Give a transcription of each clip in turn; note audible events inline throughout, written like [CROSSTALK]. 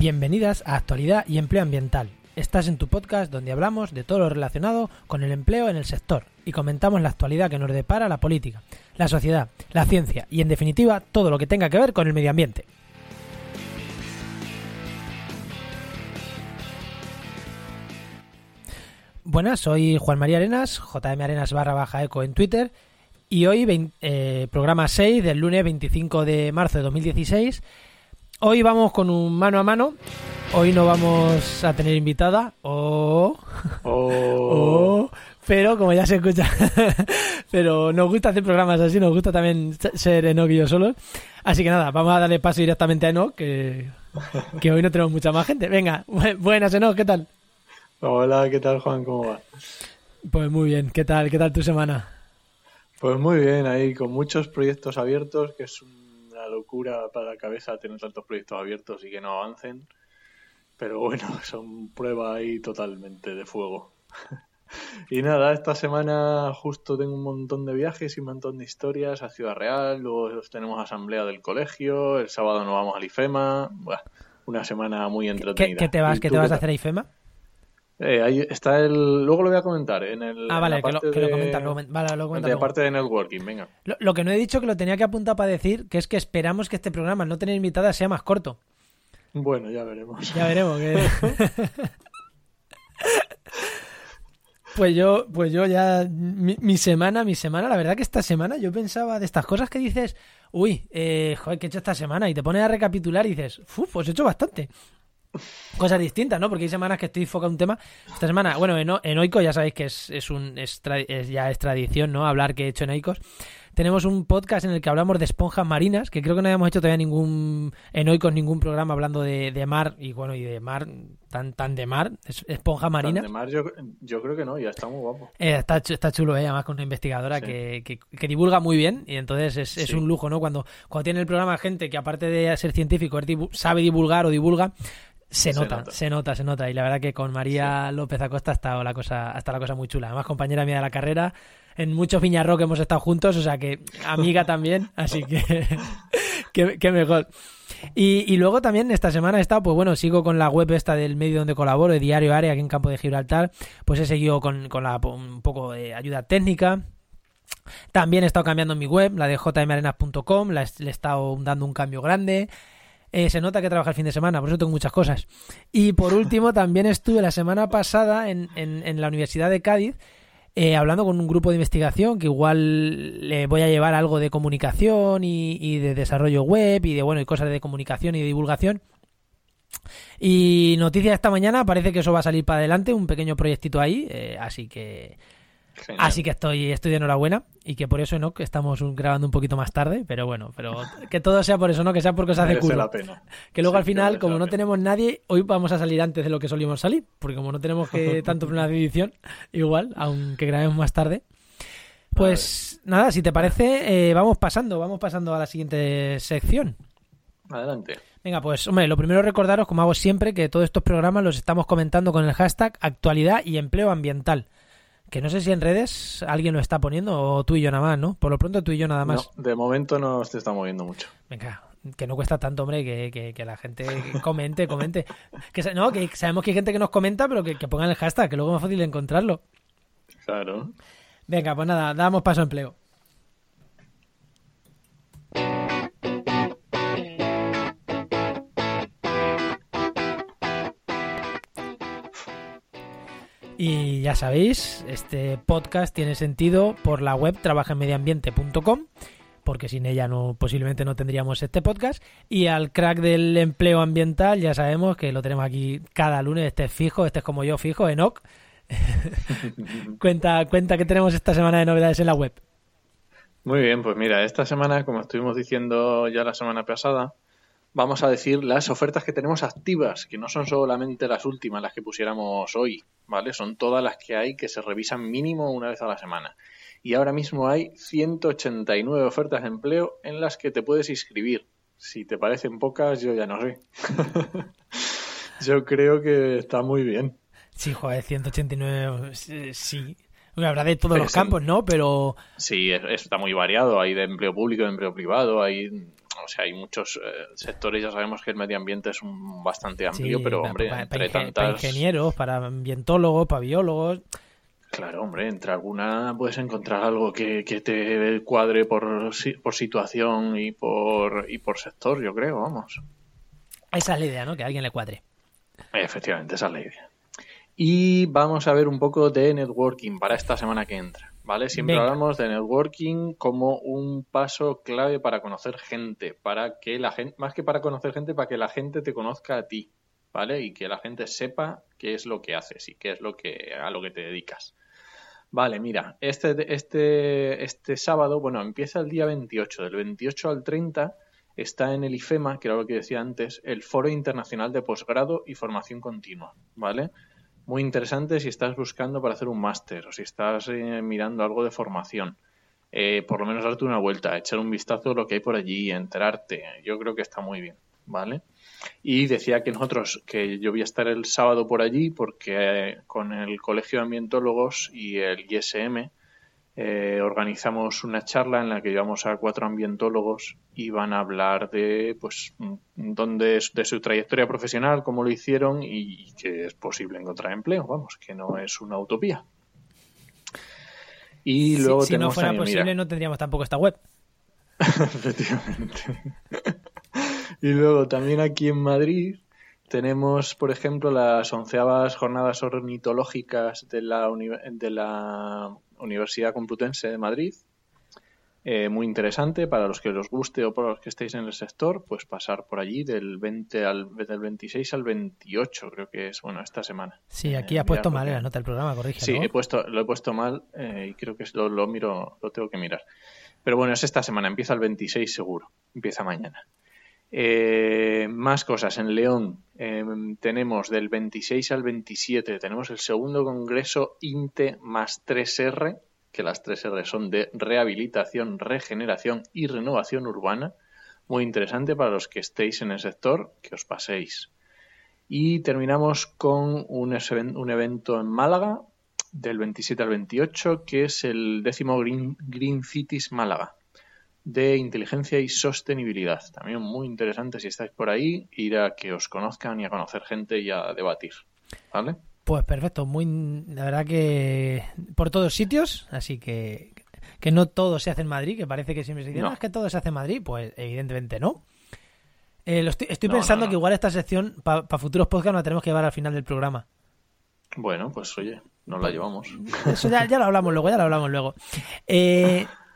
Bienvenidas a Actualidad y Empleo Ambiental. Estás en tu podcast donde hablamos de todo lo relacionado con el empleo en el sector y comentamos la actualidad que nos depara la política, la sociedad, la ciencia y en definitiva todo lo que tenga que ver con el medio ambiente. Buenas, soy Juan María Arenas, JM Arenas barra baja eco en Twitter y hoy eh, programa 6 del lunes 25 de marzo de 2016 Hoy vamos con un mano a mano. Hoy no vamos a tener invitada. Oh, oh, [LAUGHS] pero como ya se escucha, [LAUGHS] pero nos gusta hacer programas así, nos gusta también ser Enoch y yo solos. Así que nada, vamos a darle paso directamente a Enoch, que, que hoy no tenemos mucha más gente. Venga, bu- buenas Enoch, ¿qué tal? Hola, ¿qué tal Juan? ¿Cómo va? Pues muy bien, ¿qué tal? ¿Qué tal tu semana? Pues muy bien, ahí con muchos proyectos abiertos, que es una locura para la cabeza tener tantos proyectos abiertos y que no avancen. Pero bueno, [LAUGHS] son prueba ahí totalmente de fuego. [LAUGHS] Y nada, esta semana justo tengo un montón de viajes y un montón de historias a Ciudad Real, luego tenemos asamblea del colegio, el sábado nos vamos al IFEMA, una semana muy ¿Qué, entretenida. qué te vas, ¿Y qué te vas a hacer a IFEMA? Eh, ahí está el... Luego lo voy a comentar en el... Ah, en vale, que lo, que lo de- comentas, lo comen- vale, lo comentas de luego. parte de networking, venga. Lo, lo que no he dicho que lo tenía que apuntar para decir, que es que esperamos que este programa, al no tener invitada, sea más corto. Bueno, ya veremos. Ya veremos. que- [LAUGHS] pues yo, pues yo ya mi, mi semana, mi semana, la verdad que esta semana yo pensaba de estas cosas que dices, uy, eh, joder, ¿qué he hecho esta semana? Y te pones a recapitular y dices, uf, pues he hecho bastante. Cosas distintas, ¿no? Porque hay semanas que estoy enfocado en un tema. Esta semana, bueno, en, en Oico ya sabéis que es, es un es tra- es- ya es tradición, ¿no? Hablar que he hecho en Oikos. Tenemos un podcast en el que hablamos de esponjas marinas, que creo que no habíamos hecho todavía ningún en Oikos ningún programa hablando de, de mar y bueno, y de mar, tan tan de mar, es- esponja marina. Además, yo, yo creo que no, ya está muy guapo. Eh, está, chu- está chulo, eh, además con una investigadora Sí. que, que- que divulga muy bien y entonces es, es un lujo, ¿no? Cuando, cuando tiene el programa gente que aparte de ser científico sabe divulgar o divulga, se Se nota, nota. se nota, se nota. Y la verdad que con María López Acosta ha estado la cosa, ha estado la cosa muy chula. Además, compañera mía de la carrera, en muchos viñarro hemos estado juntos, o sea que amiga también, [LAUGHS] así que [LAUGHS] qué, qué mejor. Y, y luego también esta semana he estado, pues bueno, sigo con la web esta del medio donde colaboro, de Diario Área, aquí en Campo de Gibraltar, pues he seguido con, con la, un poco de ayuda técnica. También he estado cambiando mi web, la de jmarenas.com, le he estado dando un cambio grande. Eh, se nota que trabaja el fin de semana, por eso tengo muchas cosas. Y por último, [LAUGHS] también estuve la semana pasada en, en- en la Universidad de Cádiz eh, hablando con un grupo de investigación que igual le voy a llevar algo de comunicación y, y de desarrollo web y de bueno y cosas de comunicación y de divulgación. Y noticia esta mañana, parece que eso va a salir para adelante, un pequeño proyectito ahí, eh, así que Genial. Así que estoy, estoy de enhorabuena y que por eso no, que estamos grabando un poquito más tarde, pero bueno, pero que todo sea por eso, no que sea por cosas de Merece culo. la pena. Que luego Sí, al final, como no pena. tenemos nadie, hoy vamos a salir antes de lo que solimos salir, porque como no tenemos que [LAUGHS] tanto de edición, igual, aunque grabemos más tarde. Pues nada, si te parece, eh, vamos pasando, vamos pasando a la siguiente sección. Adelante. Venga, pues hombre, lo primero recordaros, como hago siempre, que todos estos programas los estamos comentando con el hashtag actualidad y empleo ambiental. Que no sé si en redes alguien lo está poniendo o tú y yo nada más, ¿no? Por lo pronto tú y yo nada más. No, de momento no se está moviendo mucho. Venga, que no cuesta tanto, hombre, que, que- que la gente comente, comente. [LAUGHS] Que, no, que sabemos que hay gente que nos comenta, pero que, que pongan el hashtag, que luego es más fácil encontrarlo. Claro. Venga, pues nada, damos paso a empleo. Y ya sabéis, este podcast tiene sentido por la web trabajaenmedioambiente.com, porque sin ella no posiblemente no tendríamos este podcast. Y al crack del empleo ambiental ya sabemos que lo tenemos aquí cada lunes, este es fijo, este es como yo fijo, Enoch. [LAUGHS] cuenta, cuenta que tenemos esta semana de novedades en la web. Muy bien, pues mira, esta semana, como estuvimos diciendo ya la semana pasada, vamos a decir las ofertas que tenemos activas, que no son solamente las últimas, las que pusiéramos hoy, ¿vale? Son todas las que hay que se revisan mínimo una vez a la semana. Y ahora mismo hay 189 ofertas de empleo en las que te puedes inscribir. Si te parecen pocas, yo ya no sé. [LAUGHS] yo creo que está muy bien. Sí, joder, 189, sí. Habrá de todos los campos, ¿no? Pero... Sí, está muy variado. Hay de empleo público, de empleo privado, hay o sea, hay muchos eh, sectores, ya sabemos que el medio ambiente es un bastante amplio, pero hombre, entre tantas... Para ingenieros, para ambientólogos, para biólogos... Claro, hombre, entre alguna puedes encontrar algo que, que te cuadre por, por situación y por, y por sector, yo creo, vamos. Esa es la idea, ¿no? Que a alguien le cuadre. Efectivamente, esa es la idea. Y vamos a ver un poco de networking para esta semana que entra. ¿Vale? Siempre hablamos de networking como un paso clave para conocer gente, para que la gente, más que para conocer gente, para que la gente te conozca a ti, ¿vale? Y que la gente sepa qué es lo que haces y qué es lo que a lo que te dedicas. Vale, mira, este, este, este sábado, bueno, empieza el día 28, del 28 al 30 está en el IFEMA, que era lo que decía antes, el Foro Internacional de Posgrado y Formación Continua, ¿vale? Muy interesante si estás buscando para hacer un máster o si estás eh, mirando algo de formación. Eh, por lo menos darte una vuelta, echar un vistazo a lo que hay por allí, enterarte. Yo creo que está muy bien, ¿vale? Y decía que nosotros, que yo voy a estar el sábado por allí porque eh, con el Colegio de Ambientólogos y el ISM eh, organizamos una charla en la que llevamos a cuatro ambientólogos y van a hablar de pues dónde de su trayectoria profesional, cómo lo hicieron y, que es posible encontrar empleo, vamos, que no es una utopía. Y luego si no fuera posible no tendríamos tampoco esta web. [LAUGHS] Efectivamente. [LAUGHS] y luego también aquí en Madrid tenemos, por ejemplo, las onceavas jornadas ornitológicas de la, de la Universidad Complutense de Madrid. Eh, muy interesante para los que os guste o para los que estéis en el sector, pues pasar por allí del 20 al del 26 al 28, creo que es, bueno, esta semana. Sí, aquí ha puesto mal la nota del programa, corrige. Sí, he puesto, lo he puesto mal eh, y creo que lo, lo miro, lo tengo que mirar. Pero bueno, es esta semana, empieza el 26 seguro, empieza mañana. Eh, más cosas. En León tenemos del 26 al 27, tenemos el segundo congreso INTE más 3R, que las 3R son de rehabilitación, regeneración y renovación urbana. Muy interesante para los que estéis en el sector, que os paséis. Y terminamos con un, evento en Málaga del 27 al 28, que es el décimo Green Cities Málaga de inteligencia y sostenibilidad. También muy interesante si estáis por ahí, ir a que os conozcan y a conocer gente y a debatir. ¿Vale? Pues perfecto, muy la verdad que por todos sitios, así que que no todo se hace en Madrid, que parece que siempre se dice, no. es que todo se hace en Madrid, pues evidentemente no. Eh, estoy, pensando que igual esta sección para futuros podcasts la tenemos que llevar al final del programa. Bueno, pues oye, nos la pues, llevamos. Eso ya, ya, lo hablamos luego, ya lo hablamos luego. Eh, [LAUGHS]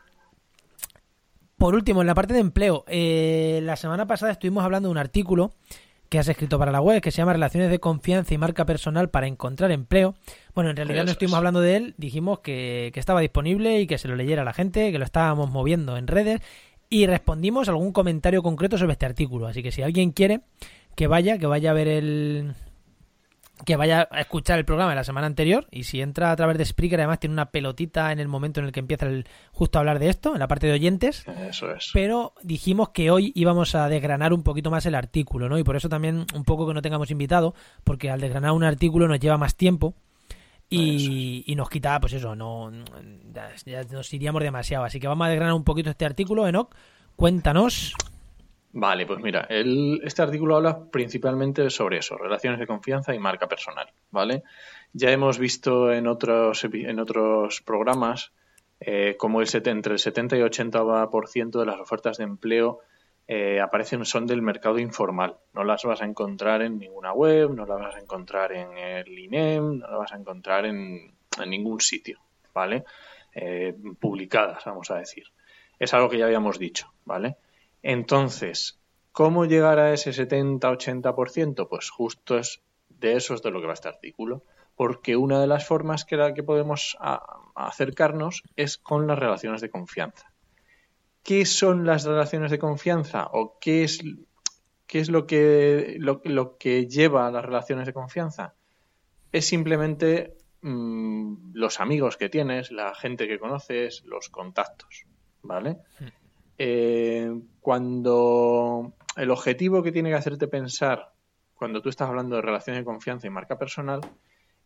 por último, en la parte de empleo, eh, la semana pasada estuvimos hablando de un artículo que has escrito para la web que se llama Relaciones de confianza y marca personal para encontrar empleo. Bueno, en realidad no estuvimos hablando de él, dijimos que, que estaba disponible y que se lo leyera la gente, que lo estábamos moviendo en redes y respondimos algún comentario concreto sobre este artículo. Así que si alguien quiere que vaya, que vaya a ver el, que vaya a escuchar el programa de la semana anterior y si entra a través de Spreaker además tiene una pelotita en el momento en el que empieza el, justo a hablar de esto, en la parte de oyentes. Eso es. Pero dijimos que hoy íbamos a desgranar un poquito más el artículo, ¿no? Y por eso también un poco que no tengamos invitado, porque al desgranar un artículo nos lleva más tiempo. Y, y nos quita, pues eso, no ya, nos iríamos demasiado. Así que vamos a desgranar un poquito este artículo, Enoch. Cuéntanos. Vale, pues mira, el, este artículo habla principalmente sobre eso, relaciones de confianza y marca personal, ¿vale? Ya hemos visto en otros, en otros programas eh, cómo el entre el 70 y 80% de las ofertas de empleo eh, aparecen son del mercado informal. No las vas a encontrar en ninguna web, no las vas a encontrar en el INEM, no las vas a encontrar en, ningún sitio, ¿vale? Eh, publicadas, vamos a decir. Es algo que ya habíamos dicho, ¿vale? Entonces, ¿cómo llegar a ese 70-80%? Pues justo es de eso es de lo que va este artículo. Porque una de las formas que, la que podemos acercarnos es con las relaciones de confianza. ¿Qué son las relaciones de confianza? ¿O qué es ¿qué es lo que, lo, lo que lleva a las relaciones de confianza? Es simplemente mm, los amigos que tienes, la gente que conoces, los contactos, ¿vale? Eh, cuando el objetivo que tiene que hacerte pensar cuando tú estás hablando de relaciones de confianza y marca personal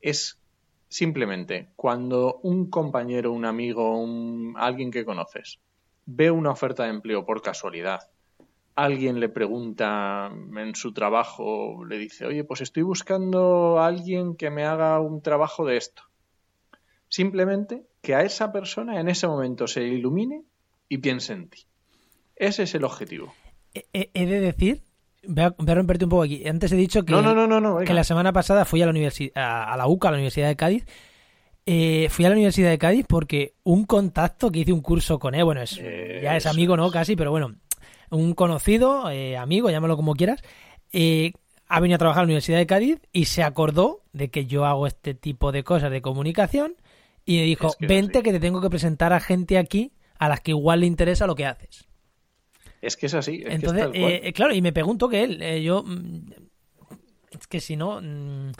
es simplemente cuando un compañero, un amigo, un, alguien que conoces ve una oferta de empleo por casualidad, alguien le pregunta en su trabajo, le dice, oye, pues estoy buscando a alguien que me haga un trabajo de esto. Simplemente que a esa persona en ese momento se ilumine y piense en ti. Ese es el objetivo. He de decir Voy a, romperte un poco aquí. Antes he dicho que, no, no, no, que la semana pasada fui a la, universidad, a la UCA, a la Universidad de Cádiz. Eh, fui a la Universidad de Cádiz porque un contacto que hice un curso con él, bueno, es, ya es amigo, ¿no? Casi, pero bueno, un conocido, eh, amigo, llámalo como quieras, eh, ha venido a trabajar a la Universidad de Cádiz y se acordó de que yo hago este tipo de cosas de comunicación y me dijo, vente que te tengo que presentar a gente aquí a las que igual le interesa lo que haces. Es que es así. Entonces, eh, claro, y me pregunto que él, eh, yo. Mm, es que si no. Mm,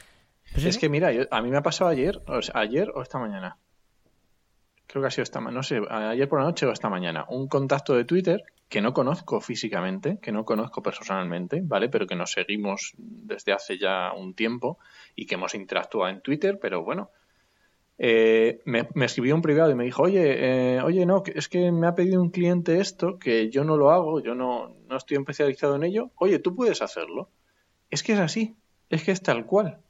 pues es que mira, a mí me ha pasado ayer, o ayer o esta mañana. Creo que ha sido esta no sé, ayer por la noche o esta mañana. Un contacto de Twitter que no conozco físicamente, que no conozco personalmente, ¿vale? Pero que nos seguimos desde hace ya un tiempo y que hemos interactuado en Twitter, pero bueno, eh, me, escribió un privado y me dijo, oye, eh, oye, no, es que me ha pedido un cliente esto, que yo no lo hago, yo no, no estoy especializado en ello, oye, tú puedes hacerlo. Es que es así, es que es tal cual.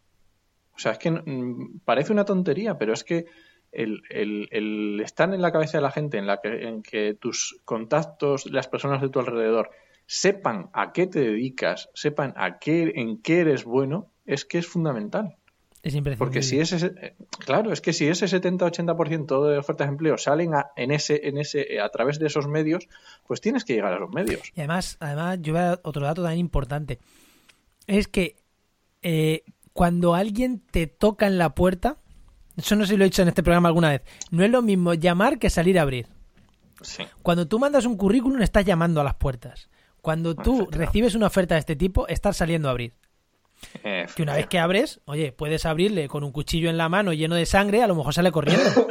O sea, es que mm, parece una tontería, pero es que el, el, estar en la cabeza de la gente, en, la que, en que tus contactos, las personas de tu alrededor, sepan a qué te dedicas, sepan a qué, en qué eres bueno, es que es fundamental. Es Porque si ese, claro, es que si ese 70-80% de ofertas de empleo salen a, en ese, en ese, a través de esos medios, pues tienes que llegar a los medios. Y además, además yo veo otro dato también importante. Es que eh, cuando alguien te toca en la puerta, eso no sé si lo he dicho en este programa alguna vez, no es lo mismo llamar que salir a abrir. Cuando tú mandas un currículum, estás llamando a las puertas. Cuando tú recibes una oferta de este tipo, estás saliendo a abrir. Que una vez que abres, oye, puedes abrirle con un cuchillo en la mano lleno de sangre, a lo mejor sale corriendo.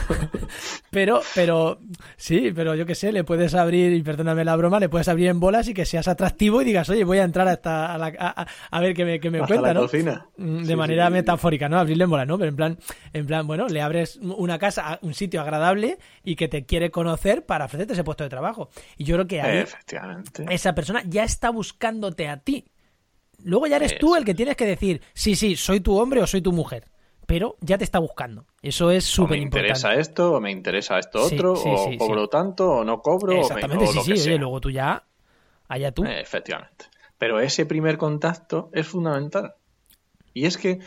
[LAUGHS] pero, pero, sí, pero yo qué sé, le puedes abrir, y perdóname la broma, le puedes abrir en bolas y que seas atractivo y digas, oye, voy a entrar hasta a, la, a, ver qué me, qué me cuenta, ¿no? Mm, de manera metafórica, ¿no? Abrirle en bolas, ¿no? Pero en plan, en plan, bueno, le abres una casa, un sitio agradable y que te quiere conocer para ofrecerte ese puesto de trabajo. Y yo creo que ahí, esa persona ya está buscándote a ti Luego ya eres tú el que tienes que decir, sí, sí, soy tu hombre o soy tu mujer. Pero ya te está buscando. Eso es súper importante. Me interesa esto, o me interesa esto otro, o cobro tanto, o no cobro. Exactamente, sí, sí. luego tú ya, allá tú. Eh, efectivamente. Pero ese primer contacto es fundamental. Y es que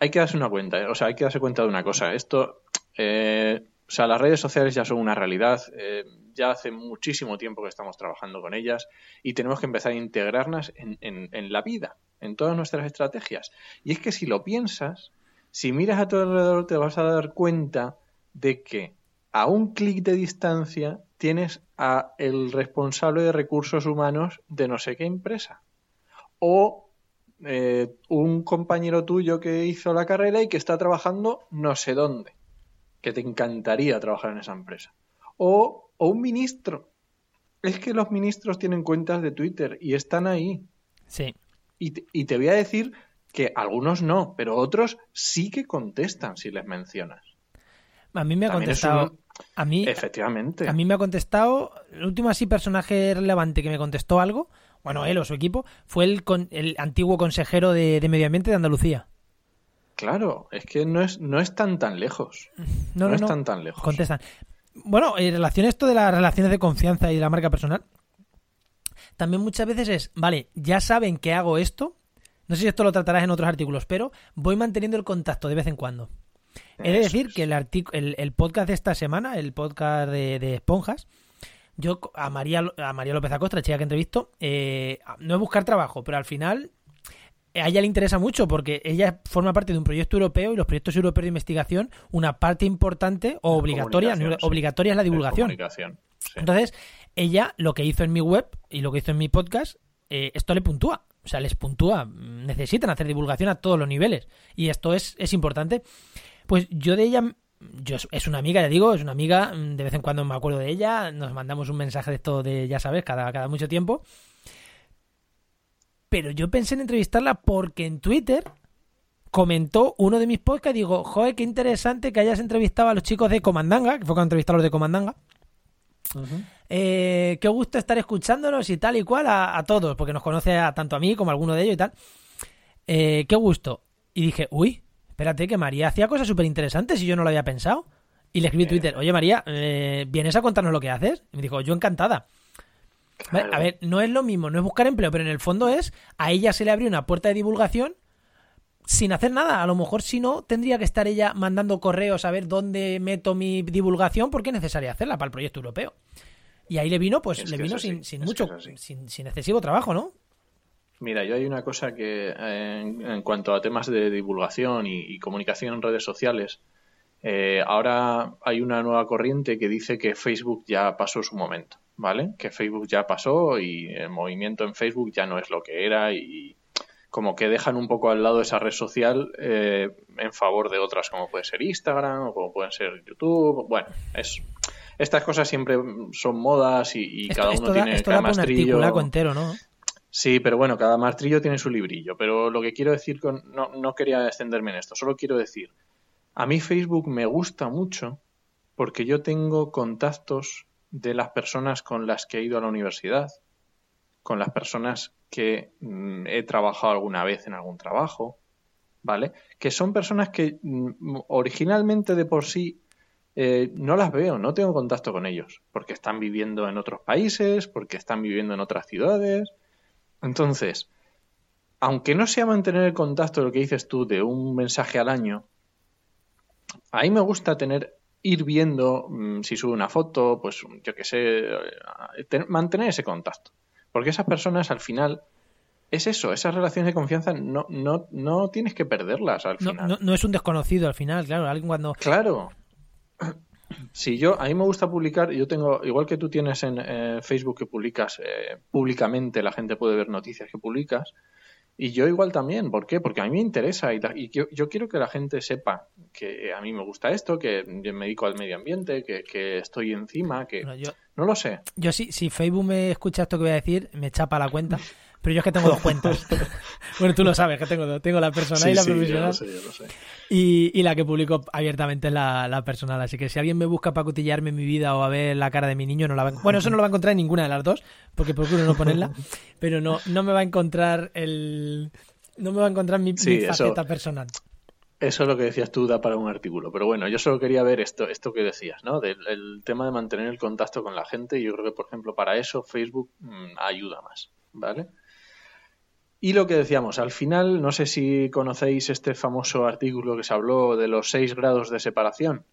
hay que darse una cuenta, ¿eh? o sea, hay que darse cuenta de una cosa. Esto, eh, o sea, las redes sociales ya son una realidad ya hace muchísimo tiempo que estamos trabajando con ellas y tenemos que empezar a integrarlas en, la vida, en todas nuestras estrategias. Y es que si lo piensas, si miras a tu alrededor te vas a dar cuenta de que a un clic de distancia tienes a el responsable de recursos humanos de no sé qué empresa. O eh, un compañero tuyo que hizo la carrera y que está trabajando no sé dónde, que te encantaría trabajar en esa empresa. O o un ministro. Es que los ministros tienen cuentas de Twitter y están ahí. Sí. Y te, y te voy a decir que algunos no, pero otros sí que contestan si les mencionas. A mí me ha contestado. A mí, Efectivamente. A mí me ha contestado. El último así personaje relevante que me contestó algo, bueno, él o su equipo, fue el, con, el antiguo consejero de, de, Medio Ambiente de Andalucía. Claro, es que no, es, no están tan lejos. No, no, no están tan lejos. Contestan. Bueno, en relación a esto de las relaciones de confianza y la marca personal, también muchas veces es, vale, ya saben que hago esto, no sé si esto lo tratarás en otros artículos, pero voy manteniendo el contacto de vez en cuando. He de decir que el, el, podcast de esta semana, el podcast de, Esponjas, yo a María, a María López Acosta, la chica que entrevisto, eh, no es buscar trabajo, pero al final a ella le interesa mucho porque ella forma parte de un proyecto europeo y los proyectos europeos de investigación, una parte importante o obligatoria, obligatoria es la divulgación. Entonces, ella lo que hizo en mi web y lo que hizo en mi podcast eh, esto le puntúa. O sea, les puntúa. Necesitan hacer divulgación a todos los niveles. Y esto es, es importante. Pues yo de ella yo es una amiga, ya digo, es una amiga, de vez en cuando me acuerdo de ella, nos mandamos un mensaje de esto de, ya sabes, cada, cada mucho tiempo. Pero yo pensé en entrevistarla porque en Twitter comentó uno de mis podcasts y digo, joder, qué interesante que hayas entrevistado a los chicos de Comandanga, que fue cuando entrevisté a los de Comandanga. Eh, qué gusto estar escuchándonos y tal y cual a, todos, porque nos conoce a, tanto a mí como a alguno de ellos y tal. Eh, qué gusto. Y dije, uy, espérate, que María hacía cosas súper interesantes y yo no lo había pensado. Y le escribí en Twitter, oye María, eh, ¿vienes a contarnos lo que haces? Y me dijo, yo encantada. A ver, no es lo mismo, no es buscar empleo, pero en el fondo es, a ella se le abrió una puerta de divulgación sin hacer nada. A lo mejor si no, tendría que estar ella mandando correos a ver dónde meto mi divulgación porque es necesaria hacerla para el proyecto europeo. Y ahí le vino, pues le vino sin, sin mucho, sin, sin excesivo trabajo, ¿no? Mira, yo hay una cosa que en, cuanto a temas de divulgación y, comunicación en redes sociales, eh, ahora hay una nueva corriente que dice que Facebook ya pasó su momento, ¿vale? Que Facebook ya pasó y el movimiento en Facebook ya no es lo que era y como que dejan un poco al lado esa red social eh, en favor de otras como puede ser Instagram o como pueden ser YouTube. Bueno, es estas cosas siempre son modas y, cada uno tiene cada maestrillo. entero, ¿no? Sí, pero bueno, cada maestrillo tiene su librillo. Pero lo que quiero decir con. No, no quería extenderme en esto, solo quiero decir. A mí Facebook me gusta mucho porque yo tengo contactos de las personas con las que he ido a la universidad, con las personas que mm, he trabajado alguna vez en algún trabajo, ¿vale? Que son personas que mm, originalmente de por sí eh, no las veo, no tengo contacto con ellos, porque están viviendo en otros países, porque están viviendo en otras ciudades, entonces, aunque no sea mantener el contacto, lo que dices tú, de un mensaje al año, a mí me gusta tener, ir viendo mm, si sube una foto, pues yo qué sé, eh, mantener ese contacto. Porque esas personas al final es eso, esas relaciones de confianza no, no, no tienes que perderlas al final. No, es un desconocido al final, claro, alguien cuando... Claro. Si yo, a mí me gusta publicar, yo tengo, igual que tú tienes en eh, Facebook que publicas eh, públicamente, la gente puede ver noticias que publicas, y yo igual también, ¿por qué? Porque a mí me interesa y, yo, quiero que la gente sepa que a mí me gusta esto, que me dedico al medio ambiente, que, estoy encima, que... no lo sé. Yo sí, si Facebook me escucha esto que voy a decir, me chapa la cuenta. Pero yo es que tengo dos cuentas. [LAUGHS] bueno, tú lo sabes, que tengo Tengo la personal y la profesional. Y, la que publico abiertamente es la, personal. Así que si alguien me busca para cotillarme mi vida o a ver la cara de mi niño, no la va Bueno, eso no lo va a encontrar en ninguna de las dos, porque procuro no ponerla. [LAUGHS] pero no, no me va a encontrar el... No me va a encontrar mi, faceta personal. Eso es lo que decías tú, da para un artículo. Pero bueno, yo solo quería ver esto, esto que decías, ¿no? Del el tema de mantener el contacto con la gente. Yo creo que, por ejemplo, para eso Facebook mm, ayuda más, ¿vale? Y lo que decíamos, al final, no sé si conocéis este famoso artículo que se habló de los seis grados de separación,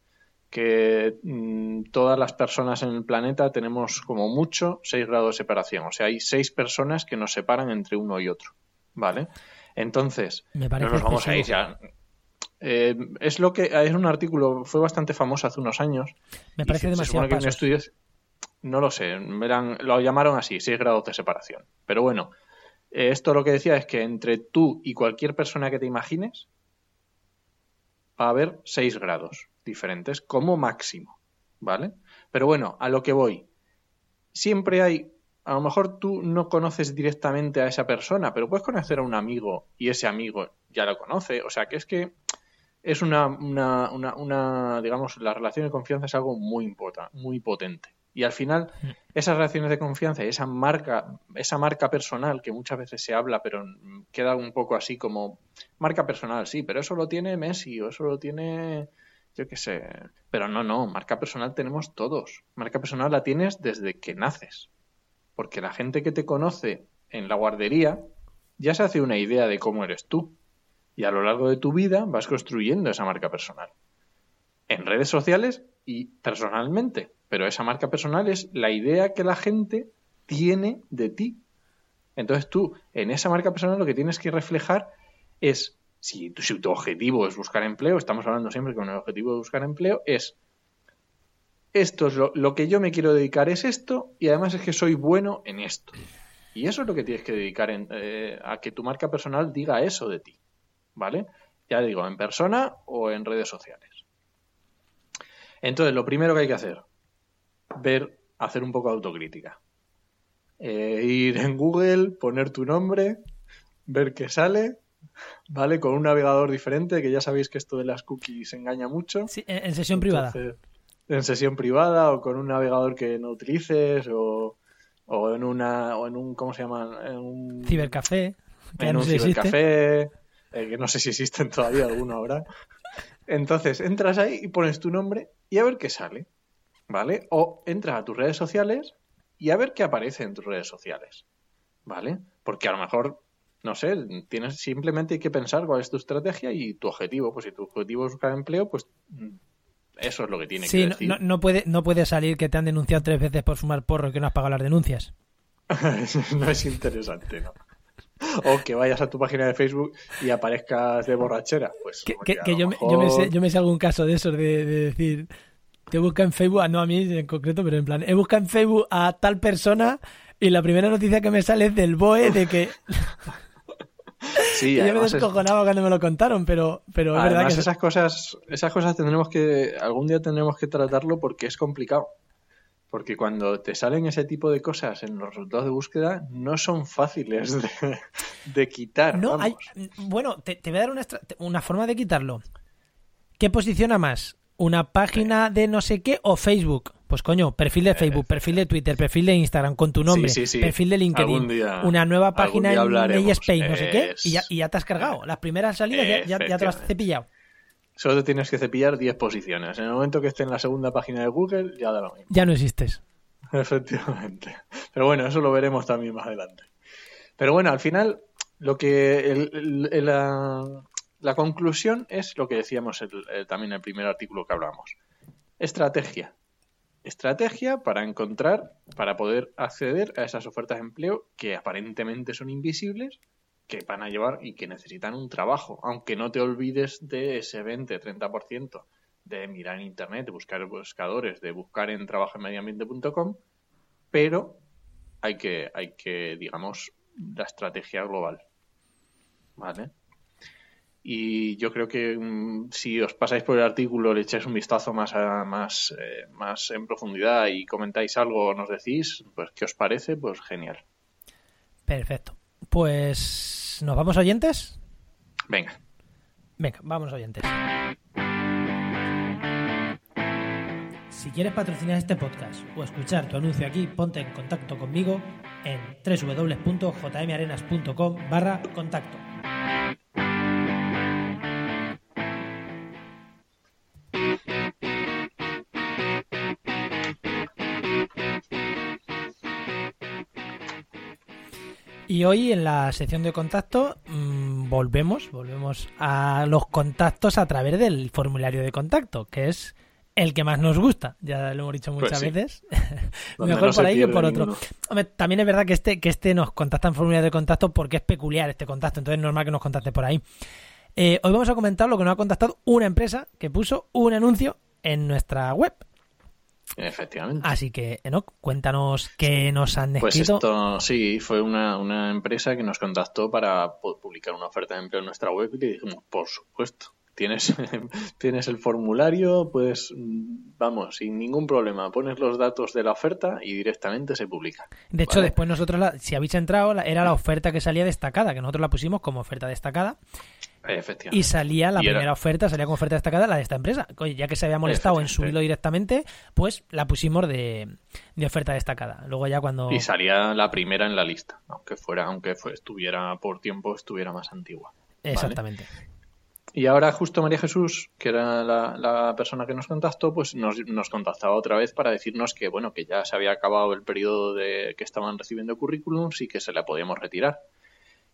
que mm, todas las personas en el planeta tenemos como mucho seis grados de separación. O sea, hay seis personas que nos separan entre uno y otro. ¿Vale? Entonces, no nos vamos a ir ya. Eh, es lo que es un artículo, fue bastante famoso hace unos años. Me parece demasiado. Que no lo sé, lo llamaron así, seis grados de separación. Pero bueno, esto lo que decía es que entre tú y cualquier persona que te imagines va a haber 6 grados diferentes como máximo, ¿vale? Pero bueno, a lo que voy. Siempre hay, a lo mejor tú no conoces directamente a esa persona, pero puedes conocer a un amigo y ese amigo ya lo conoce. O sea que es que es una, una, una, una digamos, la relación de confianza es algo muy importante, muy potente. Y al final, mm. esas relaciones de confianza y esa marca, esa marca personal que muchas veces se habla, pero queda un poco así como marca personal, sí, pero eso lo tiene Messi o eso lo tiene, yo qué sé. Pero no, no, marca personal tenemos todos. Marca personal la tienes desde que naces. Porque la gente que te conoce en la guardería ya se hace una idea de cómo eres tú. Y a lo largo de tu vida vas construyendo esa marca personal. En redes sociales y personalmente pero esa marca personal es la idea que la gente tiene de ti. Entonces tú, en esa marca personal, lo que tienes que reflejar es, si tu, objetivo es buscar empleo, estamos hablando siempre con el objetivo de buscar empleo, es, esto es lo, que yo me quiero dedicar es esto, y además es que soy bueno en esto. Y eso es lo que tienes que dedicar eh, a que tu marca personal diga eso de ti. ¿Vale? Ya digo, en persona o en redes sociales. Entonces, lo primero que hay que hacer, ver, hacer un poco de autocrítica. Eh, ir en Google, poner tu nombre, ver qué sale, ¿vale? Con un navegador diferente, que ya sabéis que esto de las cookies engaña mucho. Sí, en, sesión privada. En sesión privada o con un navegador que no utilices o, o en una o en un ¿cómo se llama? En un cibercafé. en un cibercafé, eh, que no sé si existen todavía alguno ahora. Entonces, entras ahí y pones tu nombre y a ver qué sale. ¿Vale? O entras a tus redes sociales y a ver qué aparece en tus redes sociales. ¿Vale? Porque a lo mejor no sé, tienes simplemente hay que pensar cuál es tu estrategia y tu objetivo. Pues si tu objetivo es buscar empleo, pues mm, eso es lo que tiene que decir. No, no, puede, no puede salir que te han denunciado tres veces por fumar porro y que no has pagado las denuncias. [LAUGHS] no es interesante, ¿no? O que vayas a tu página de Facebook y aparezcas de borrachera. Pues que, yo, me, yo, me sé, yo me sé algún caso de esos de, decir, te busca en Facebook, ah, no a mí en concreto, pero en plan, he buscado en Facebook a tal persona y la primera noticia que me sale es del BOE de que [LAUGHS] Sí, [LAUGHS] yo me descojonaba cuando me lo contaron, pero, pero es verdad que... esas cosas, esas cosas tendremos que, algún día tendremos que tratarlo porque es complicado. Porque cuando te salen ese tipo de cosas en los resultados de búsqueda, no son fáciles de, quitar. No, hay, bueno, te, voy a dar una, una forma de quitarlo. ¿Qué posiciona más? ¿Una página de no sé qué o Facebook? Pues coño, perfil de Facebook, perfil de Twitter, perfil de Instagram con tu nombre, perfil de LinkedIn, una nueva página en Spain, no sé qué, y ya, te has cargado. Las primeras salidas ya, te las has cepillado. Solo te tienes que cepillar 10 posiciones. En el momento que esté en la segunda página de Google, ya da lo mismo. Ya no existes. [LAUGHS] Efectivamente. Pero bueno, eso lo veremos también más adelante. Pero bueno, al final, lo que la, conclusión es lo que decíamos también en el primer artículo que hablamos. Estrategia estrategia para encontrar, para poder acceder a esas ofertas de empleo que aparentemente son invisibles, que van a llevar y que necesitan un trabajo, aunque no te olvides de ese 20-30% de mirar en internet, de buscar buscadores, de buscar en trabajoenmedioambiente.com, pero hay que, hay que, digamos, la estrategia global. ¿Vale? Y yo creo que mm, si os pasáis por el artículo, le echáis un vistazo más, más, eh, más en profundidad y comentáis algo o nos decís, pues qué os parece, pues genial. Perfecto. Pues, ¿nos vamos oyentes? Venga. Venga, vamos oyentes. Si quieres patrocinar este podcast o escuchar tu anuncio aquí, ponte en contacto conmigo en www.jmarenas.com barra contacto. Y hoy en la sección de contacto mm, volvemos, volvemos a los contactos a través del formulario de contacto, que es el que más nos gusta. Ya lo hemos dicho muchas pues veces. [LAUGHS] Mejor por ahí que por otro. también es verdad que este, que este nos contacta en formulario de contacto porque es peculiar este contacto, entonces es normal que nos contacte por ahí. Eh, hoy vamos a comentar lo que nos ha contactado una empresa que puso un anuncio en nuestra web. Efectivamente. Así que, Enoch, cuéntanos qué nos han pues escrito. Pues esto, sí, fue una, una empresa que nos contactó para publicar una oferta de empleo en nuestra web y le dijimos, por supuesto, tienes, [LAUGHS] tienes el formulario, pues vamos, sin ningún problema, pones los datos de la oferta y directamente se publica. De hecho, después nosotros, si habéis entrado, era la oferta que salía destacada, que nosotros la pusimos como oferta destacada. Y salía la primera oferta, salía como oferta destacada la de esta empresa. Oye, ya que se había molestado en subirlo directamente, pues la pusimos de, oferta destacada. Luego ya cuando... Y salía la primera en la lista, aunque fuera, aunque fue, estuviera por tiempo, estuviera más antigua. Exactamente. Y ahora justo María Jesús, que era la, persona que nos contactó, pues nos, nos, contactaba otra vez para decirnos que bueno, que ya se había acabado el periodo de que estaban recibiendo currículums y que se la podíamos retirar.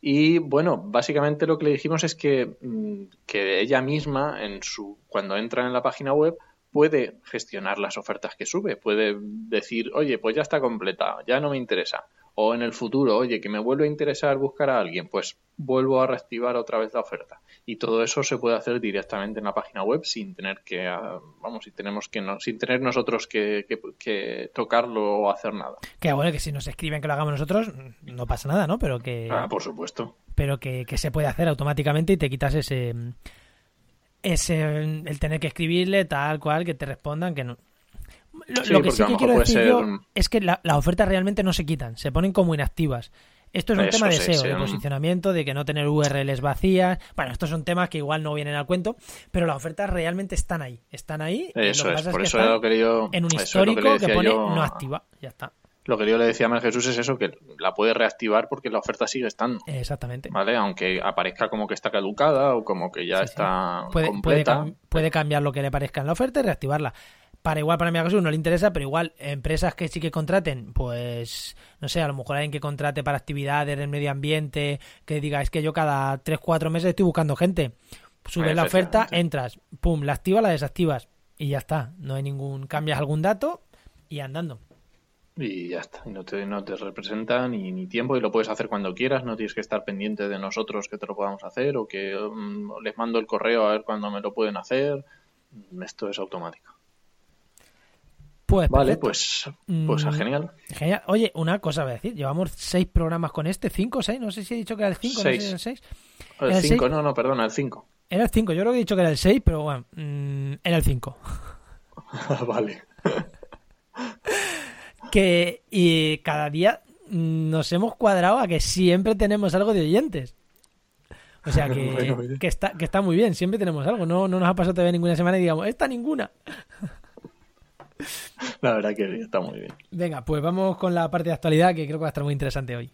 Y bueno, básicamente lo que le dijimos es que, mm, que ella misma, en su, cuando entra en la página web, puede gestionar las ofertas que sube, puede decir, oye, pues ya está completa, ya no me interesa. O en el futuro, oye, que me vuelve a interesar buscar a alguien, pues vuelvo a reactivar otra vez la oferta. Y todo eso se puede hacer directamente en la página web sin tener que, ah, vamos, si tenemos que no, sin tener nosotros que, que, tocarlo o hacer nada. Que bueno, que si nos escriben que lo hagamos nosotros, no pasa nada, ¿no? Pero que... Ah, por supuesto. Pero que, que se puede hacer automáticamente y te quitas ese... ese el tener que escribirle tal cual, que te respondan, que no, lo, que sí que quiero decir yo es que las ofertas realmente no se quitan, se ponen como inactivas. Esto es un tema de SEO, de posicionamiento, de que no tener URLs vacías. Bueno, estos son temas que igual no vienen al cuento, pero las ofertas realmente están ahí. Están ahí. Eso es, por eso lo que yo, en un histórico que, pone no activa. Ya está. Lo que yo le decía a Mar Jesús es eso, que la puede reactivar porque la oferta sigue estando. Exactamente. ¿Vale? Aunque aparezca como que está caducada o como que ya está completa. puede cambiar lo que le parezca en la oferta y reactivarla para igual para mi caso no le interesa, pero igual empresas que sí que contraten, pues no sé, a lo mejor alguien que contrate para actividades del medio ambiente, que diga, es que yo cada 3, 4 meses estoy buscando gente. Subes la oferta, entras, pum, la activas, la desactivas y ya está. No hay ningún, cambias algún dato y andando. Y ya está, y no te, no te representa ni, ni, tiempo y lo puedes hacer cuando quieras, no tienes que estar pendiente de nosotros que te lo podamos hacer o que mm, les mando el correo a ver cuándo me lo pueden hacer. Esto es automático. Pues vale, pues, pues mm, genial. Genial. Oye, una cosa voy a decir. Llevamos seis programas con este, cinco o seis. No sé si he dicho que era el cinco, no sé si era el seis. El cinco, no, no, perdona, el cinco. Era el cinco. Yo creo que he dicho que era el seis, pero bueno, mm, era el cinco. [LAUGHS] vale. [LAUGHS] que y cada día nos hemos cuadrado a que siempre tenemos algo de oyentes. O sea [LAUGHS] que, que, está, que está muy bien, siempre tenemos algo. No, no nos ha pasado todavía ninguna semana y digamos, esta ninguna. [LAUGHS] La verdad que está muy bien. Venga, pues vamos con la parte de actualidad que creo que va a estar muy interesante hoy.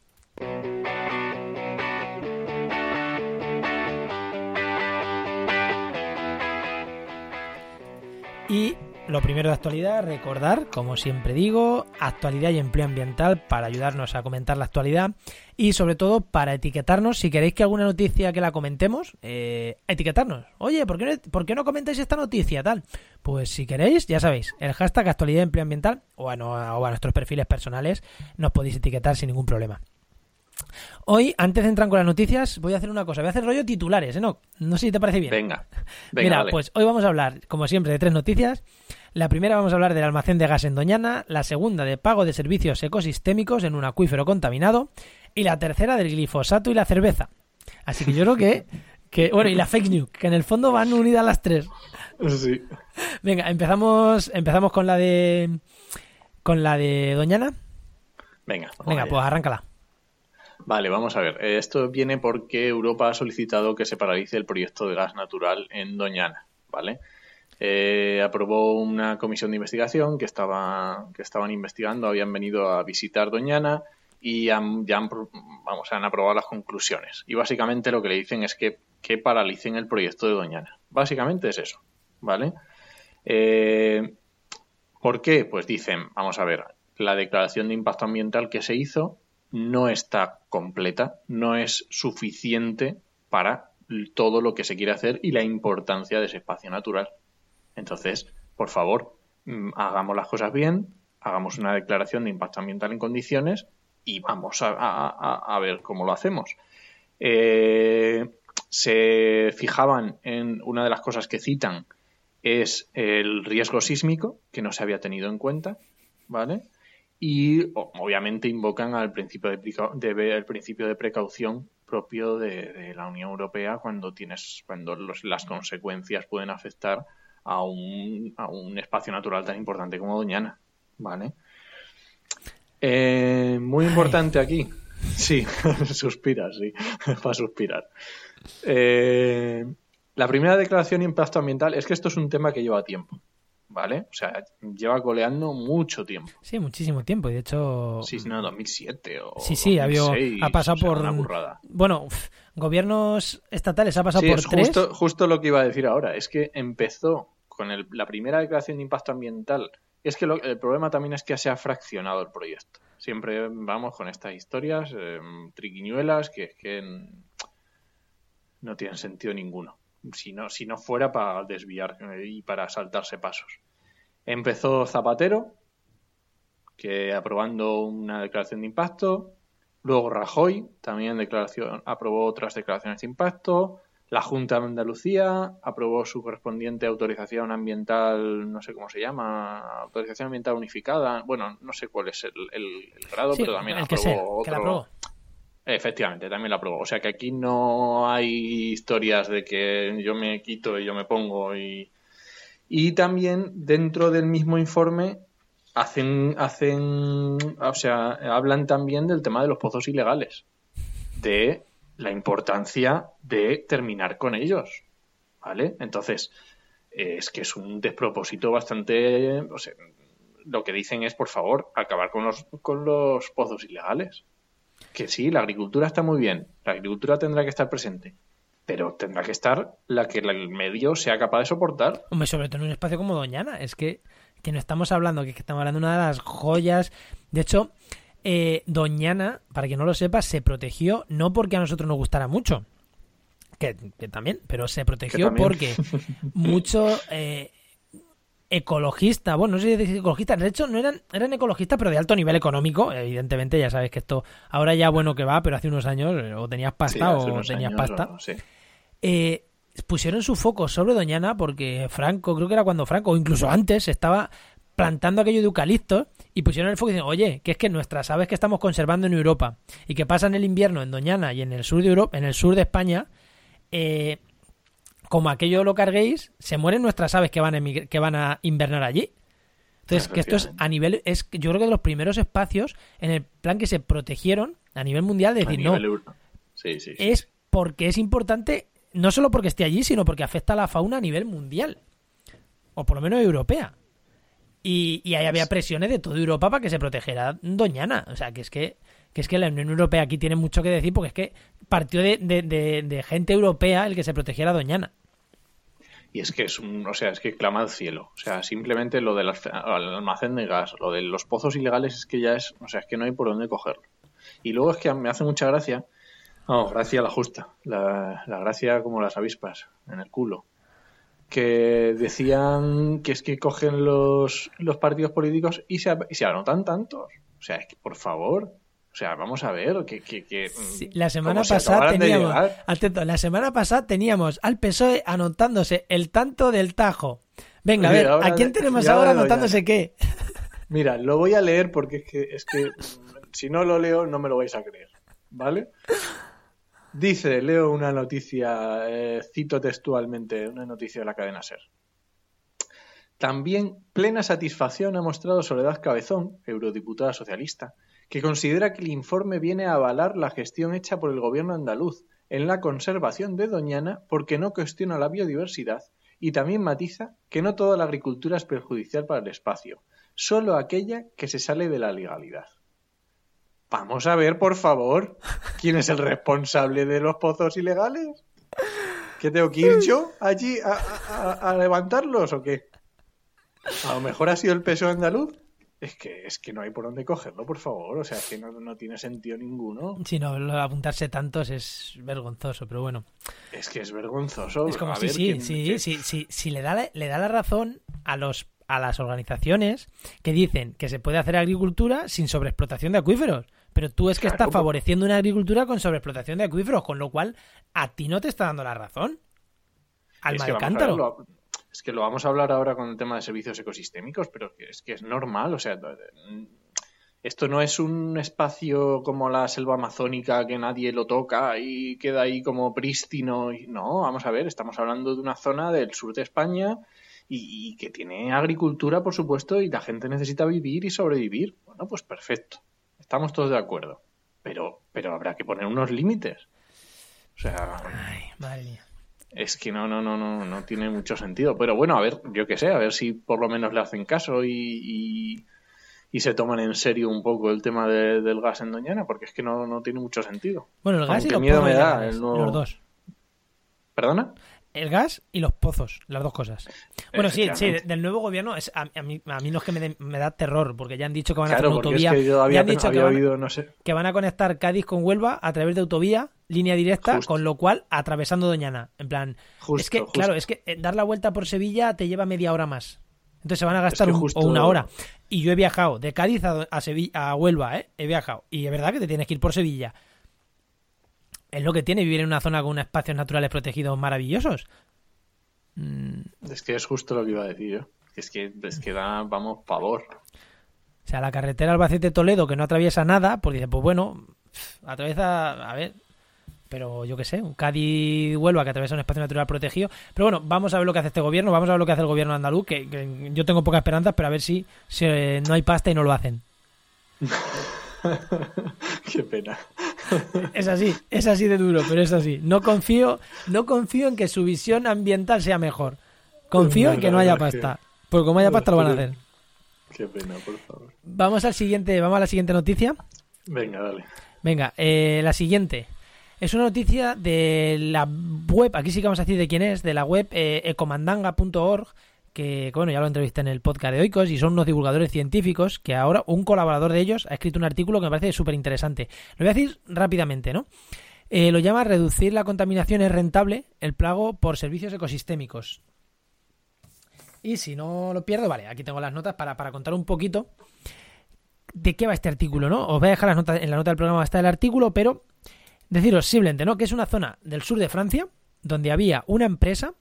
Y lo primero de actualidad, recordar, como siempre digo, actualidad y empleo ambiental para ayudarnos a comentar la actualidad y sobre todo para etiquetarnos. Si queréis que alguna noticia que la comentemos, eh, etiquetarnos. Oye, ¿por qué, no, ¿por qué no comentáis esta noticia? Tal. Pues si queréis, ya sabéis, el hashtag actualidad y empleo ambiental o a, o a nuestros perfiles personales nos podéis etiquetar sin ningún problema. Hoy, antes de entrar con las noticias, voy a hacer una cosa. Voy a hacer rollo titulares, ¿eh? No, no sé si te parece bien. Venga. [LAUGHS] Mira, pues hoy vamos a hablar, como siempre, de tres noticias. La primera vamos a hablar del almacén de gas en Doñana, la segunda de pago de servicios ecosistémicos en un acuífero contaminado y la tercera del glifosato y la cerveza. Así que yo creo que, [LAUGHS] que bueno, y la fake news, que en el fondo van unidas las tres. Sí. Venga, empezamos, empezamos con la de con la de Doñana. Venga, Venga, pues arráncala. Vale, vamos a ver. Esto viene porque Europa ha solicitado que se paralice el proyecto de gas natural en Doñana, ¿vale? Eh, aprobó una comisión de investigación que estaba que estaban investigando, habían venido a visitar Doñana y ya han, vamos, han aprobado las conclusiones. Y básicamente lo que le dicen es que, que paralicen el proyecto de Doñana. Básicamente es eso, ¿vale? Eh, ¿Por qué? Pues dicen, vamos a ver, la declaración de impacto ambiental que se hizo no está completa, no es suficiente para todo lo que se quiere hacer y la importancia de ese espacio natural. Entonces, por favor, mm, hagamos las cosas bien, hagamos una declaración de impacto ambiental en condiciones y vamos a, ver cómo lo hacemos. Eh, se fijaban en una de las cosas que citan es el riesgo sísmico, que no se había tenido en cuenta, ¿vale? y obviamente invocan al principio de, el principio de precaución propio de, la Unión Europea cuando tienes cuando las consecuencias pueden afectar a un, a un espacio natural tan importante como Doñana, ¿vale? Eh, muy importante aquí, [LAUGHS] sí, [LAUGHS] suspira, sí, [LAUGHS] va a suspirar. Eh, la primera declaración de impacto ambiental es que esto es un tema que lleva tiempo. ¿vale? O sea, lleva coleando mucho tiempo. Sí, muchísimo tiempo. Y de hecho. Sí, no, 2007 o. Sí, sí, ha pasado por. Bueno, gobiernos estatales ha pasado por tres. Justo, justo lo que iba a decir ahora. Es que empezó con la primera declaración de impacto ambiental. Es que el problema también es que se ha fraccionado el proyecto. Siempre vamos con estas historias, em, triquiñuelas, que, que no tienen sentido ninguno. Si no, si no fuera para desviar eh, y para saltarse pasos. Empezó Zapatero, que aprobando una declaración de impacto. Luego Rajoy también declaración, aprobó otras declaraciones de impacto. La Junta de Andalucía aprobó su correspondiente autorización ambiental, no sé cómo se llama, autorización ambiental unificada. Bueno, no sé cuál es el, el- el grado, Sí, pero también el que aprobó sea, que la otro. aprobó. Efectivamente, también la aprobó. O sea que aquí no hay historias de que yo me quito y yo me pongo y. Y también dentro del mismo informe hacen, hacen, o sea, hablan también del tema de los pozos ilegales, de la importancia de terminar con ellos, ¿vale? Entonces, es que es un despropósito bastante, o sea, lo que dicen es, por favor, acabar con los, con los pozos ilegales. Que sí, la agricultura está muy bien, la agricultura tendrá que estar presente, pero tendrá que estar la que el medio sea capaz de soportar. Sobre todo en un espacio como Doñana. Es que, que no estamos hablando, que estamos hablando de una de las joyas. De hecho, eh, Doñana, para quien no lo sepa, se protegió no porque a nosotros nos gustara mucho, que, que también, pero se protegió porque [LAUGHS] mucho eh, ecologista, bueno, no sé si decir ecologista, de hecho no eran, eran ecologistas, pero de alto nivel económico, evidentemente, ya sabes que esto ahora ya bueno que va, pero hace unos años eh, o tenías pasta Sí, o tenías años, pasta o- sí. eh, pusieron su foco sobre Doñana porque Franco, creo que era cuando Franco, o incluso antes, estaba plantando aquello de eucaliptos y pusieron el foco y dicen, oye, que es que nuestras aves que estamos conservando en Europa y que pasan el invierno en Doñana y en el sur de Europa, en el sur de España, eh, como aquello lo carguéis, se mueren nuestras aves que van a, que van a invernar allí. Entonces, que esto es a nivel, es yo creo que de los primeros espacios en el plan que se protegieron a nivel mundial de decir, nivel no, Sí, sí, sí. es porque es importante, no solo porque esté allí, sino porque afecta a la fauna a nivel mundial. O por lo menos europea. Y, y ahí había presiones de toda Europa para que se protegiera Doñana. O sea, que es que, que es que la Unión Europea aquí tiene mucho que decir porque es que partió de, gente europea el que se protegiera Doñana. Y es que es un, o sea, es que clama al cielo. O sea, simplemente lo del almacén de gas, lo de los pozos ilegales es que ya es, o sea, es que no hay por dónde cogerlo. Y luego es que me hace mucha gracia, no, gracia la justa, la, la gracia como las avispas en el culo. Que decían que es que cogen los, los partidos políticos y se, y se anotan tantos. O sea, es que por favor. O sea, vamos a ver que, que, que Sí, la semana se pasada teníamos, atento, la semana pasada teníamos al PSOE anotándose el tanto del Tajo. Venga, a ver, ahora ¿a quién tenemos ahora anotándose qué? [LAUGHS] Mira, lo voy a leer porque es que, es que mm, si no lo leo no me lo vais a creer, ¿vale? Dice, leo una noticia, eh, cito textualmente una noticia de la cadena SER. También plena satisfacción ha mostrado Soledad Cabezón, eurodiputada socialista, que considera que el informe viene a avalar la gestión hecha por el gobierno andaluz en la conservación de Doñana porque no cuestiona la biodiversidad y también matiza que no toda la agricultura es perjudicial para el espacio, solo aquella que se sale de la legalidad. Vamos a ver, por favor, quién es el responsable de los pozos ilegales. ¿Que tengo que ir yo allí a, a- a- a levantarlos o qué? A lo mejor ha sido el peso andaluz. Es que, es que no hay por dónde cogerlo, por favor. O sea, es que no, no tiene sentido ninguno. Si no, apuntarse tantos es vergonzoso, pero bueno. Es que es vergonzoso. Es como A sí, ver, sí, quién- sí, quién- sí, sí, sí, le da la, le da la razón a los a las organizaciones que dicen que se puede hacer agricultura sin sobreexplotación de acuíferos. Pero tú es que Claro, estás favoreciendo una agricultura con sobreexplotación de acuíferos, con lo cual a ti no te está dando la razón. Alma es que de vamos a cántaro. es que lo vamos a hablar ahora con el tema de servicios ecosistémicos, pero es que es normal, o sea, esto no es un espacio como la selva amazónica que nadie lo toca y queda ahí como prístino. No, vamos a ver, estamos hablando de una zona del sur de España y, y que tiene agricultura, por supuesto, y la gente necesita vivir y sobrevivir. Bueno, pues perfecto, estamos todos de acuerdo, pero, pero habrá que poner unos límites. O sea, Ay, madre mía. es que no, no, no, no, no tiene mucho sentido. Pero bueno, a ver, yo qué sé, a ver si por lo menos le hacen caso y, y, y se toman en serio un poco el tema de- del gas en Doñana, porque es que no, no tiene mucho sentido. Bueno, el gas y Aunque los miedo me da los dos. ¿Perdona? El gas y los pozos, las dos cosas. Bueno, sí, sí, del nuevo gobierno es a, a mí, a mí no es que me, me da terror, porque ya han dicho que van a hacer una porque es autovía. que yo ya había, han dicho que había van, oído, no sé. que van a conectar Cádiz con Huelva a través de autovía, línea directa, Justo. con lo cual atravesando Doñana. En plan, Justo, es que, justo. claro, es que eh, dar la vuelta por Sevilla te lleva media hora más. Entonces se van a gastar que un- justo- o una hora. Y yo he viajado de Cádiz a, a, Sevilla, a Huelva, ¿eh? He viajado. Y es verdad que te tienes que ir por Sevilla. Es lo que tiene vivir en una zona con unos espacios naturales protegidos maravillosos. Mm, Es que es justo lo que iba a decir yo. Es que, es que da, vamos, pavor. O sea, la carretera Albacete-Toledo, que no atraviesa nada, pues dice, pues bueno, atraviesa, a ver, pero yo qué sé, un Cádiz-Huelva que atraviesa un espacio natural protegido. Pero bueno, vamos a ver lo que hace este gobierno, vamos a ver lo que hace el gobierno andaluz, que, que yo tengo pocas esperanzas, pero a ver si, si, eh, no hay pasta y no lo hacen. [LAUGHS] [LAUGHS] Qué pena. Es así, es así de duro, pero es así. No confío, no confío en que su visión ambiental sea mejor. Confío en que no haya pasta. Porque como haya pasta lo van a hacer. Qué pena, por favor. Vamos al siguiente, vamos a la siguiente noticia. Venga, dale. Venga, eh, la siguiente. Es una noticia de la web, aquí sí que vamos a decir de quién es, de la web eh, ecomandanga.org, que, bueno, ya lo entrevisté en el podcast de Oikos y son unos divulgadores científicos que ahora un colaborador de ellos ha escrito un artículo que me parece súper interesante. Lo voy a decir rápidamente, ¿no? Eh, lo llama Reducir la contaminación es rentable, el plago por servicios ecosistémicos. Y si no lo pierdo, vale, aquí tengo las notas para, para contar un poquito de qué va este artículo, ¿no? Os voy a dejar las notas, en la nota del programa está el artículo, pero deciros simplemente, ¿no? Que es una zona del sur de Francia donde había una empresa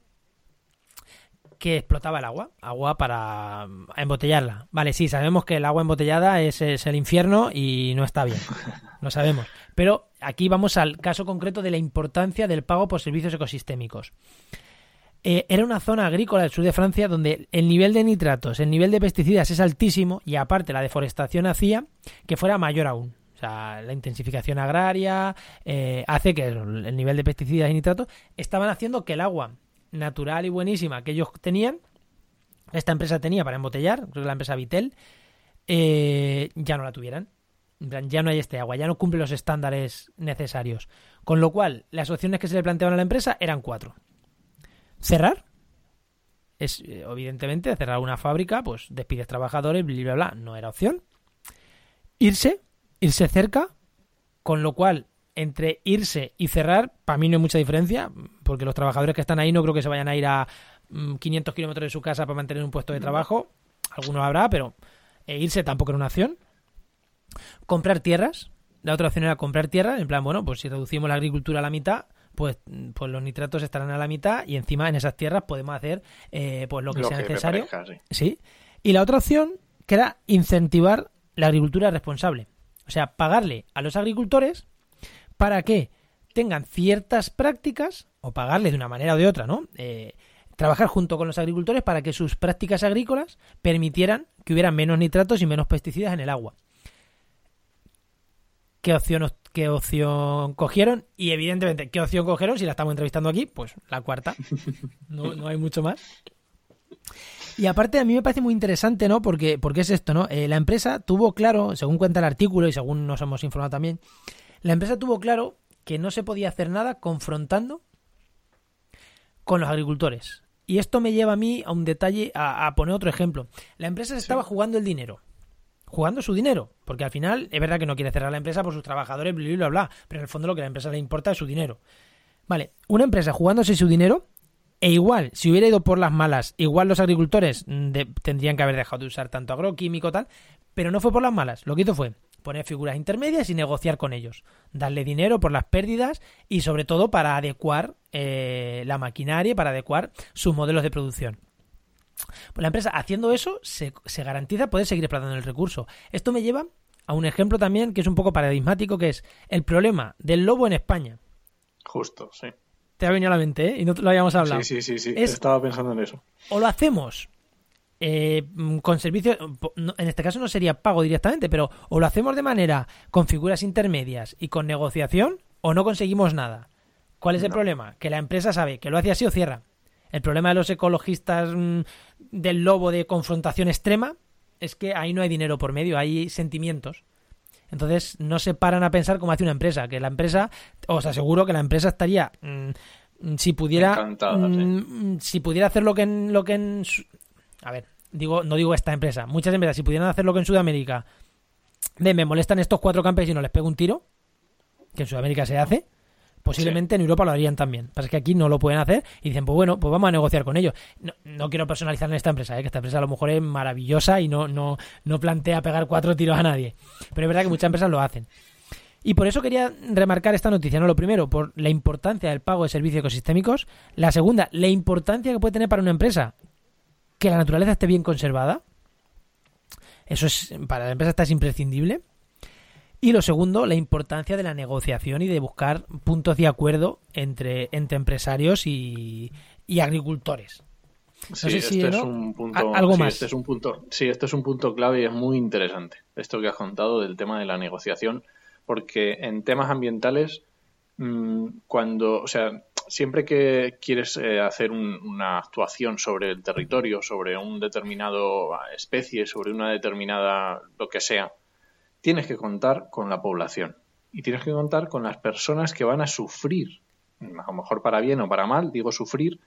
que explotaba el agua, agua para embotellarla. Vale, sí, sabemos que el agua embotellada es, el infierno y no está bien, lo sabemos. Pero aquí vamos al caso concreto de la importancia del pago por servicios ecosistémicos. Eh, era una zona agrícola del sur de Francia donde el nivel de nitratos, el nivel de pesticidas es altísimo y aparte la deforestación hacía que fuera mayor aún. O sea, la intensificación agraria eh, hace que el nivel de pesticidas y nitratos estaban haciendo que el agua natural y buenísima que ellos tenían, esta empresa tenía para embotellar, creo que la empresa Vitel, eh, ya no la tuvieran. Ya no hay este agua, ya no cumple los estándares necesarios. Con lo cual, las opciones que se le planteaban a la empresa eran cuatro. Cerrar. Es, eh, evidentemente, cerrar una fábrica, pues despides trabajadores, bla, bla, bla. No era opción. Irse, irse cerca, con lo cual, entre irse y cerrar, para mí no hay mucha diferencia, porque los trabajadores que están ahí no creo que se vayan a ir a mm, 500 kilómetros de su casa para mantener un puesto de trabajo. Algunos habrá, pero eh, irse tampoco era una opción. Comprar tierras. La otra opción era comprar tierras. En plan, bueno, pues si reducimos la agricultura a la mitad, pues, pues los nitratos estarán a la mitad y encima en esas tierras podemos hacer eh, pues lo que Lo sea que necesario. parezca, sí. Sí. Y la otra opción que era incentivar la agricultura responsable. O sea, pagarle a los agricultores para que tengan ciertas prácticas, o pagarles de una manera o de otra, ¿no? Eh, trabajar junto con los agricultores para que sus prácticas agrícolas permitieran que hubiera menos nitratos y menos pesticidas en el agua. ¿Qué opción, qué opción cogieron? Y evidentemente, ¿qué opción cogieron? Si la estamos entrevistando aquí, pues la cuarta. No, no hay mucho más. Y aparte a mí me parece muy interesante, ¿no? Porque, porque es esto, ¿no? Eh, la empresa tuvo claro, según cuenta el artículo y según nos hemos informado también, la empresa tuvo claro que no se podía hacer nada confrontando con los agricultores. Y esto me lleva a mí a un detalle, a, a poner otro ejemplo. La empresa se estaba jugando el dinero. Jugando su dinero. Porque al final es verdad que no quiere cerrar la empresa por sus trabajadores, bla, bla, bla, bla. Pero en el fondo lo que a la empresa le importa es su dinero. Vale, una empresa jugándose su dinero e igual, si hubiera ido por las malas, igual los agricultores mm, de- tendrían que haber dejado de usar tanto agroquímico tal, pero no fue por las malas. Lo que hizo fue poner figuras intermedias y negociar con ellos, darle dinero por las pérdidas y sobre todo para adecuar eh, la maquinaria, para adecuar sus modelos de producción. Pues la empresa haciendo eso se, se garantiza poder seguir explotando el recurso. Esto me lleva a un ejemplo también que es un poco paradigmático, que es el problema del lobo en España. Justo, sí. Te ha venido a la mente, ¿eh? Y no te lo habíamos hablado. Sí, sí, sí, sí. Es- Estaba pensando en eso. o lo hacemos eh, con servicios, en este caso no sería pago directamente, pero o lo hacemos de manera con figuras intermedias y con negociación o no conseguimos nada. ¿Cuál es el problema? Que la empresa sabe que lo hace así o cierra. El problema de los ecologistas mm, del lobo de confrontación extrema es que ahí no hay dinero por medio, hay sentimientos. Entonces no se paran a pensar como hace una empresa, que la empresa, os aseguro que la empresa estaría, mm, si pudiera, sí. mm, si pudiera hacer lo que en, lo que en, a ver, digo, no digo esta empresa, muchas empresas, si pudieran hacer lo que en Sudamérica, de me molestan estos cuatro campesinos, les pego un tiro, que en Sudamérica se hace, Posiblemente en Europa lo harían también. Pasa que aquí no lo pueden hacer y dicen, pues bueno, pues vamos a negociar con ellos. No, no quiero personalizar en esta empresa, ¿eh? que esta empresa a lo mejor es maravillosa y no, no, no plantea pegar cuatro tiros a nadie. Pero es verdad que muchas empresas lo hacen. Y por eso quería remarcar esta noticia, ¿no? Lo primero, por la importancia del pago de servicios ecosistémicos. La segunda, la importancia que puede tener para una empresa que la naturaleza esté bien conservada. Eso es, para la empresa esta es imprescindible. Y lo segundo, la importancia de la negociación y de buscar puntos de acuerdo entre, entre empresarios y, y agricultores. No sí, sé si, este ¿no? es un punto, algo sí, más. Este es un punto, sí, este es un punto clave y es muy interesante. Esto que has contado del tema de la negociación, porque en temas ambientales, mmm, cuando, o sea, siempre que quieres eh, hacer un, una actuación sobre el territorio, sobre un determinado especie, sobre una determinada lo que sea, tienes que contar con la población y tienes que contar con las personas que van a sufrir, a lo mejor para bien o para mal, digo sufrir,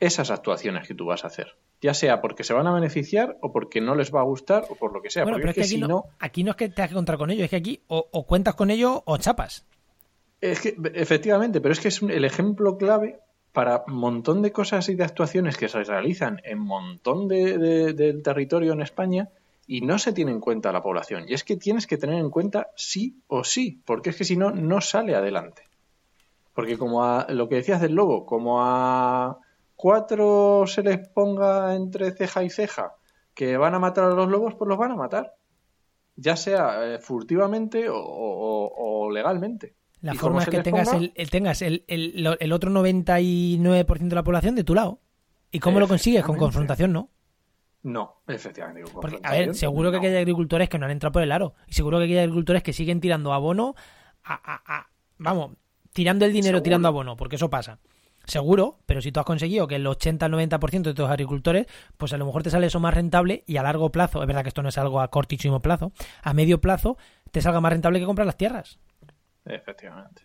esas actuaciones que tú vas a hacer. Ya sea porque se van a beneficiar o porque no les va a gustar o por lo que sea. Bueno, pero es que aquí, si no, no, aquí no es que tengas que contar con ellos, es que aquí o, o cuentas con ellos o chapas. Es que, efectivamente, pero es que es un, el ejemplo clave para un montón de cosas y de actuaciones que se realizan en un montón de, de, del territorio en España y no se tiene en cuenta la población. Y es que tienes que tener en cuenta sí o sí, porque es que si no, no sale adelante. Porque como a lo que decías del lobo, como a cuatro se les ponga entre ceja y ceja que van a matar a los lobos, pues los van a matar. Ya sea eh, furtivamente o legalmente. La forma es que tengas, ponga... el, el, tengas el, el, el, otro 99% de la población de tu lado. ¿Y cómo lo consigues? Con confrontación, ¿no? No, efectivamente. Porque, a ver, seguro que no. hay agricultores que no han entrado por el aro. Y seguro que hay agricultores que siguen tirando abono a, a, a vamos, tirando el dinero, seguro. tirando abono, porque eso pasa. Seguro, pero si tú has conseguido que el 80 al 90% de tus agricultores, pues a lo mejor te sale eso más rentable y a largo plazo, es verdad que esto no es algo a cortísimo plazo, a medio plazo te salga más rentable que comprar las tierras. Efectivamente.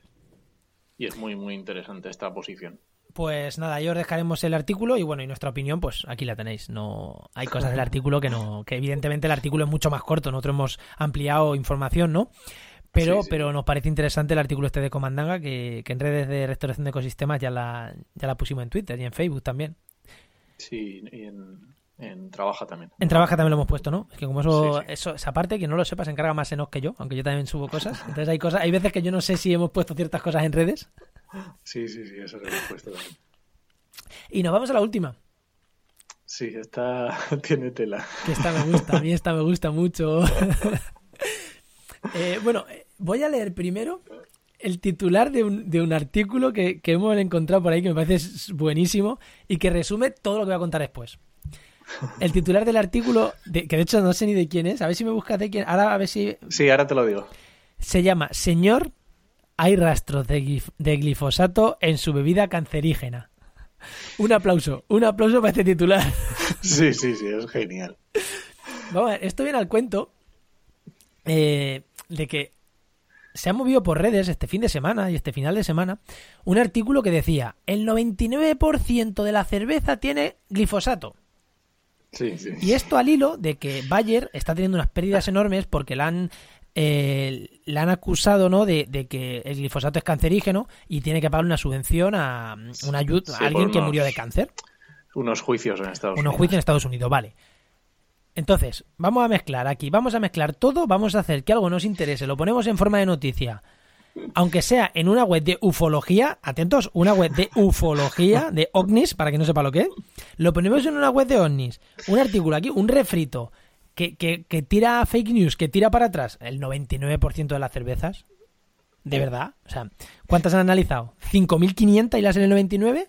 Y es muy, muy interesante esta posición. Pues nada, ahí os dejaremos el artículo y bueno, y nuestra opinión, pues aquí la tenéis. No hay cosas del artículo que no, que evidentemente el artículo es mucho más corto. Nosotros hemos ampliado información, ¿no? Pero, sí, sí. pero nos parece interesante el artículo este de Comandanga, que, que en redes de restauración de ecosistemas ya la, ya la pusimos en Twitter y en Facebook también. Sí, y en, en Trabaja también. En Trabaja también lo hemos puesto, ¿no? Es que como eso, sí, sí. eso esa parte, que no lo sepa, se encarga más Enos que yo, aunque yo también subo cosas. Entonces hay cosas, hay veces que yo no sé si hemos puesto ciertas cosas en redes. Sí, sí, sí, eso lo hemos puesto también. Y nos vamos a la última. Sí, esta [LAUGHS] tiene tela. Que esta me gusta, a mí esta me gusta mucho. [LAUGHS] eh, bueno, voy a leer primero el titular de un, de un artículo que, que, hemos encontrado por ahí que me parece buenísimo y que resume todo lo que voy a contar después. El titular del artículo, de, que de hecho no sé ni de quién es, a ver si me buscas de quién. Ahora a ver si. Sí, ahora te lo digo. Se llama Señor, hay rastros de, glif de glifosato en su bebida cancerígena. Un aplauso, un aplauso para este titular. [LAUGHS] Sí, sí, sí, es genial. Vamos a ver, esto viene al cuento eh, de que se ha movido por redes este fin de semana y este final de semana un artículo que decía el 99% de la cerveza tiene glifosato. Sí, sí. Y esto al hilo de que Bayer está teniendo unas pérdidas enormes porque la han, eh, la han acusado ¿no? De, de, que el glifosato es cancerígeno y tiene que pagar una subvención a, una ayuda, sí, a alguien unos, que murió de cáncer. Unos juicios en Estados unos Unidos. Unos juicios en Estados Unidos, vale. Entonces, vamos a mezclar aquí, vamos a mezclar todo, vamos a hacer que algo nos interese, lo ponemos en forma de noticia, aunque sea en una web de ufología, atentos, una web de ufología, de ovnis, para que no sepa lo que es, lo ponemos en una web de ovnis, un artículo aquí, un refrito, que, que, que tira fake news, que tira para atrás, el 99% de las cervezas, ¿de verdad? O sea, ¿cuántas han analizado? ¿5.500 y las en el 99?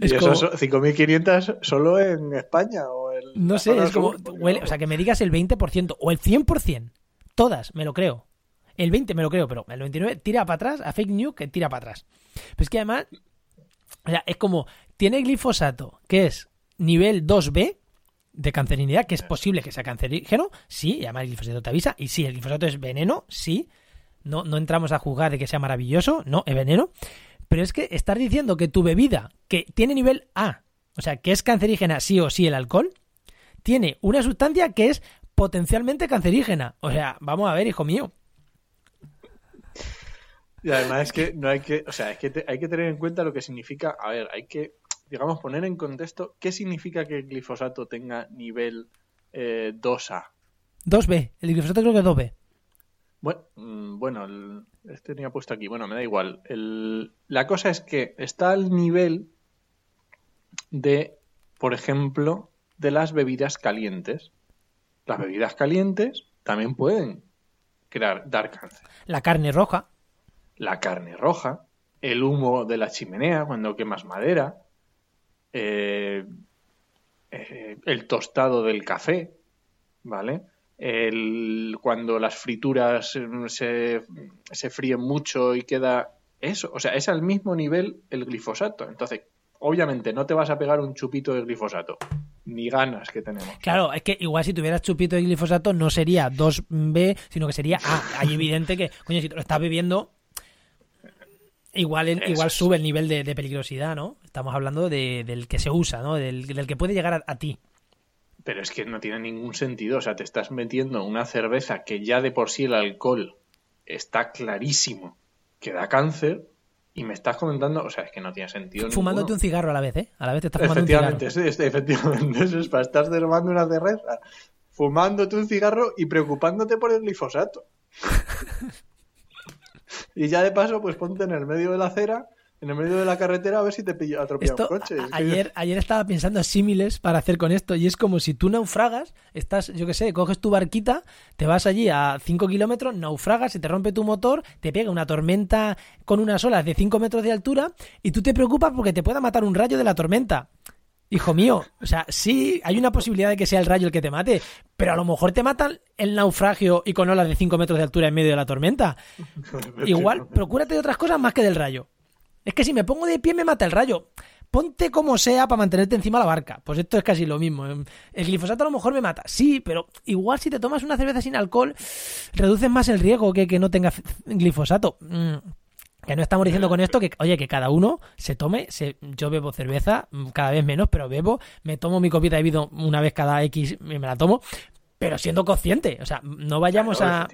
Es y como... eso 5.500 solo en España o en No sé, es como huele, o sea, que me digas el 20% o el 100%, todas, me lo creo. El 20 me lo creo, pero el 99 tira para atrás, a fake news que tira para atrás. Pero es que además, o sea, es como, tiene glifosato, que es nivel 2B de cancerinidad, que es posible que sea cancerígeno, sí, y además el glifosato te avisa, y sí, el glifosato es veneno, sí, no, no entramos a juzgar de que sea maravilloso, no, es veneno, pero es que estar diciendo que tu bebida, que tiene nivel A, o sea, que es cancerígena sí o sí el alcohol, tiene una sustancia que es potencialmente cancerígena. O sea, vamos a ver, hijo mío. Y además es que no hay que, o sea, es que hay que tener en cuenta lo que significa, a ver, hay que, digamos, poner en contexto qué significa que el glifosato tenga nivel eh, 2A. 2B, el glifosato creo que es 2B. Bueno, mm, bueno, este tenía puesto aquí, bueno, me da igual. El, la cosa es que está al nivel de, por ejemplo, de las bebidas calientes. Las bebidas calientes también pueden crear, dar cáncer. La carne roja. La carne roja, el humo de la chimenea cuando quemas madera, eh, eh, el tostado del café, ¿vale? El, cuando las frituras se, se fríen mucho y queda eso, o sea, es al mismo nivel el glifosato. Entonces, obviamente no te vas a pegar un chupito de glifosato, ni ganas que tenemos. Claro, es que igual si tuvieras chupito de glifosato no sería 2B, sino que sería A. Hay evidente que, coño, si te lo estás bebiendo, igual, igual sube el nivel de, peligrosidad, ¿no? Estamos hablando de, del que se usa, ¿no? Del, del que puede llegar a, a, ti. Pero es que no tiene ningún sentido. O sea, te estás metiendo una cerveza que ya de por sí el alcohol está clarísimo que da cáncer y me estás comentando, o sea, es que no tiene sentido. Fumándote un cigarro a la vez, ¿eh? A la vez te estás fumando un cigarro. Sí, sí, efectivamente, [LAUGHS] eso es para estar tomando una cerveza, fumándote un cigarro y preocupándote por el glifosato. [LAUGHS] y ya de paso, pues ponte en el medio de la acera en el medio de la carretera a ver si te pilla atropella un coche. Ayer, ayer estaba pensando símiles para hacer con esto y es como si tú naufragas, estás, yo qué sé, coges tu barquita, te vas allí a 5 kilómetros, naufragas, se te rompe tu motor, te pega una tormenta con unas olas de 5 metros de altura y tú te preocupas porque te pueda matar un rayo de la tormenta. Hijo mío, o sea, sí, hay una posibilidad de que sea el rayo el que te mate, pero a lo mejor te mata el naufragio y con olas de 5 metros de altura en medio de la tormenta. [LAUGHS] Igual, procúrate de otras cosas más que del rayo. Es que si me pongo de pie me mata el rayo. Ponte como sea para mantenerte encima de la barca. Pues esto es casi lo mismo. El glifosato a lo mejor me mata. Sí, pero igual si te tomas una cerveza sin alcohol, reduces más el riesgo que que no tenga glifosato. Mm, que no estamos diciendo con esto que, oye, que cada uno se tome, se, yo bebo cerveza mm, cada vez menos, pero bebo, me tomo mi copita de vino una vez cada X y me la tomo, pero siendo consciente, o sea, no vayamos a...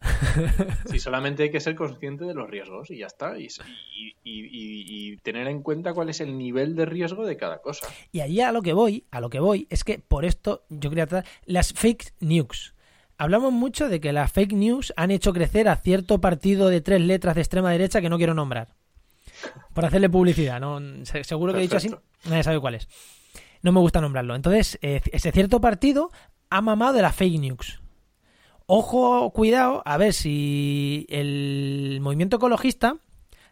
[LAUGHS] Sí, solamente hay que ser consciente de los riesgos y ya está. Y, tener en cuenta cuál es el nivel de riesgo de cada cosa. Y allí a lo que voy, a lo que voy, es que por esto yo quería tratar las fake news. Hablamos mucho de que las fake news han hecho crecer a cierto partido de tres letras de extrema derecha que no quiero nombrar. Por hacerle publicidad, ¿no? Seguro que he dicho así, nadie sabe cuál es. No me gusta nombrarlo. Entonces, eh, ese cierto partido ha mamado de las fake news ojo, cuidado, a ver si el movimiento ecologista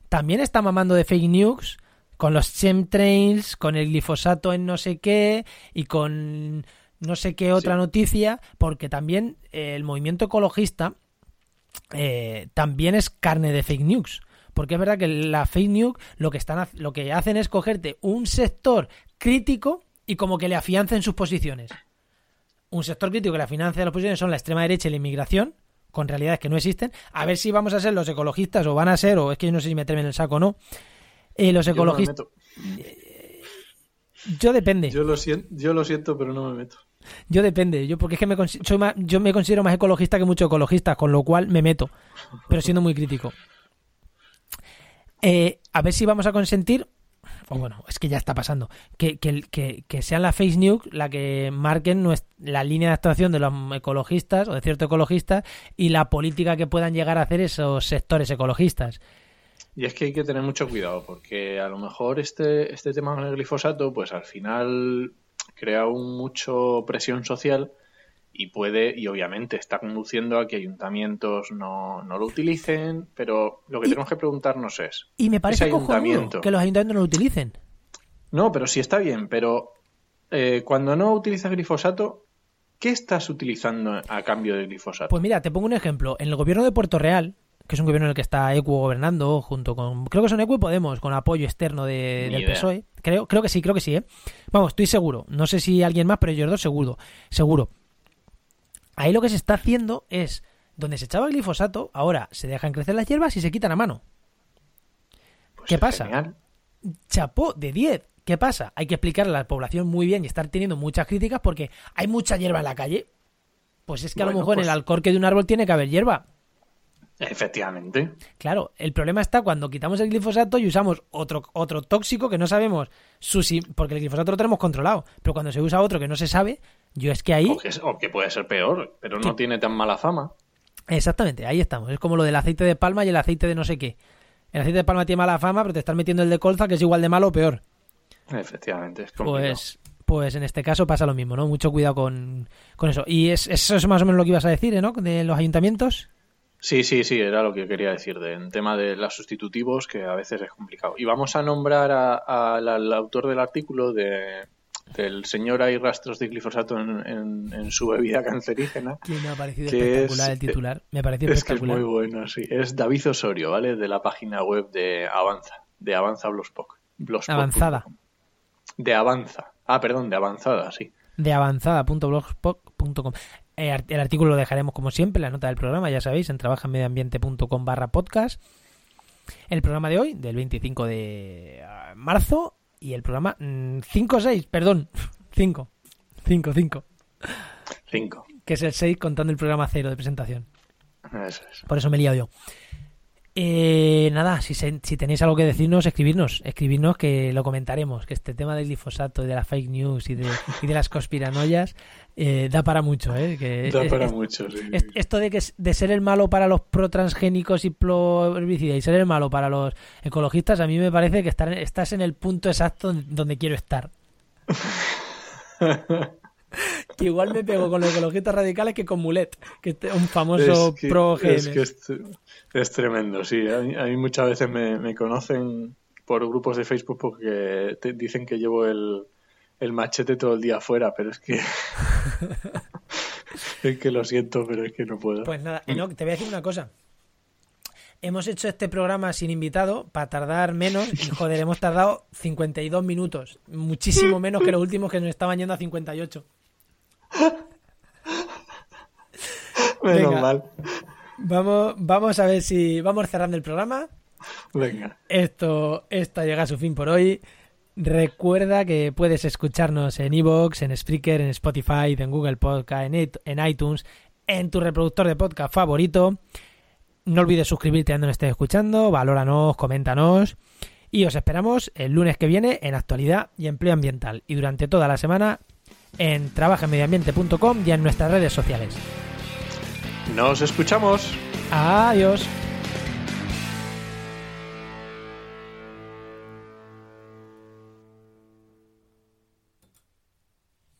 también está mamando de fake news con los chemtrails, con el glifosato en no sé qué y con no sé qué otra noticia, porque también el movimiento ecologista eh, también es carne de fake news. Porque es verdad que la fake news lo que, están, lo que hacen es cogerte un sector crítico y como que le afiancen sus posiciones un sector crítico que la financia las posiciones son la extrema derecha y la inmigración, con realidades que no existen. A ver si vamos a ser los ecologistas o van a ser, o es que yo no sé si meterme en el saco o no. Eh, los ecologistas. Yo, depende. Yo lo, siento, yo lo siento, pero no me meto. Yo depende, yo porque es que me soy más, yo me considero más ecologista que muchos ecologistas, con lo cual me meto, pero siendo muy crítico. Eh, a ver si vamos a consentir o bueno, es que ya está pasando, que, que, que, sean las face news la que marquen la línea de actuación de los ecologistas o de ciertos ecologistas y la política que puedan llegar a hacer esos sectores ecologistas. Y es que hay que tener mucho cuidado, porque a lo mejor este, este tema con el glifosato, pues al final crea un mucho presión social y puede, y obviamente está conduciendo a que ayuntamientos no, no lo utilicen, pero lo que tenemos que preguntarnos es... Y me parece ayuntamiento, que los ayuntamientos no lo utilicen. No, pero sí está bien, pero eh, cuando no utilizas glifosato, ¿qué estás utilizando a cambio de glifosato? Pues mira, te pongo un ejemplo. En el gobierno de Puerto Real, que es un gobierno en el que está Equo gobernando, junto con... Creo que son Equo y Podemos, con apoyo externo de, del PSOE. Creo, creo que sí, creo que sí, ¿eh? Vamos, estoy seguro. No sé si alguien más, pero ellos dos seguro. Seguro. Ahí lo que se está haciendo es, donde se echaba glifosato, ahora se dejan crecer las hierbas y se quitan a mano. Pues ¿Qué pasa? Chapó de 10. ¿Qué pasa? Hay que explicarle a la población muy bien y estar teniendo muchas críticas porque hay mucha hierba en la calle. Pues es que a lo mejor en el pues alcorque de un árbol tiene que haber hierba. Efectivamente. Claro, el problema está cuando quitamos el glifosato y usamos otro, otro tóxico que no sabemos, su, porque el glifosato lo tenemos controlado, pero cuando se usa otro que no se sabe, yo es que ahí... O que, es- o que puede ser peor, pero no tiene tan mala fama. Exactamente, ahí estamos. Es como lo del aceite de palma y el aceite de no sé qué. El aceite de palma tiene mala fama, pero te estás metiendo el de colza, que es igual de malo o peor. Efectivamente, es complicado. Pues, pues en este caso pasa lo mismo, ¿no? Mucho cuidado con, con eso. Y es, eso es más o menos lo que ibas a decir, ¿eh, ¿no? De los ayuntamientos. Sí, sí, sí, era lo que quería decir del tema de los sustitutivos, que a veces es complicado. Y vamos a nombrar a- a- al, al autor del artículo de, del señor hay rastros de glifosato en, en- en su bebida cancerígena. Que me ha parecido espectacular es- el titular. Me ha parecido Es que es muy bueno, sí. Es David Osorio, ¿vale? De la página web de Avanza, de Avanza Blogspot. Avanzada. De Avanza. Ah, perdón, de Avanzada, sí. de avanzada.blogspot.com. Eh, El artículo lo dejaremos como siempre, la nota del programa, ya sabéis, en trabajaenmedioambiente.com barra podcast. El programa de hoy, del 25 de ah, marzo, y el programa 5 o 6, perdón, 5, 5, 5, Cinco. que es el 6 contando el programa cero de presentación. Eso es. Por eso me he liado yo. Eh, nada, si, se- si tenéis algo que decirnos, escribirnos, escribirnos que lo comentaremos, que este tema del glifosato, de la fake news y de, y de las conspiranoias eh, da para mucho, ¿eh? Que Da es- para es- mucho, sí. es- esto de que de ser el malo para los pro transgénicos y pro herbicidas y ser el malo para los ecologistas, a mí me parece que estar, estás en el punto exacto donde quiero estar. [LAUGHS] que igual me pego con los ecologistas radicales que con Mulet, que es un famoso Es que- pro es, GMs. que es, es tremendo, sí. A mí, a mí muchas veces me, me conocen por grupos de Facebook porque te dicen que llevo el, el machete todo el día afuera, pero es que... [LAUGHS] es que lo siento, pero es que no puedo. Pues nada, Enoch, te voy a decir una cosa. Hemos hecho este programa sin invitado para tardar menos y [LAUGHS] joder, hemos tardado 52 minutos. Muchísimo menos que los últimos que nos estaban yendo a 58. [LAUGHS] Menos venga. mal. Vamos, vamos a ver si vamos cerrando el programa. Venga. Esto, esto llega a su fin por hoy. Recuerda que puedes escucharnos en Evox, en Spreaker, en Spotify, en Google Podcast, en, it- en iTunes, en tu reproductor de podcast favorito. No olvides suscribirte donde nos estés escuchando, valóranos, coméntanos. Y os esperamos el lunes que viene en Actualidad y Empleo Ambiental. Y durante toda la semana en trabajaenmedioambiente.com y en nuestras redes sociales. Nos escuchamos. Adiós.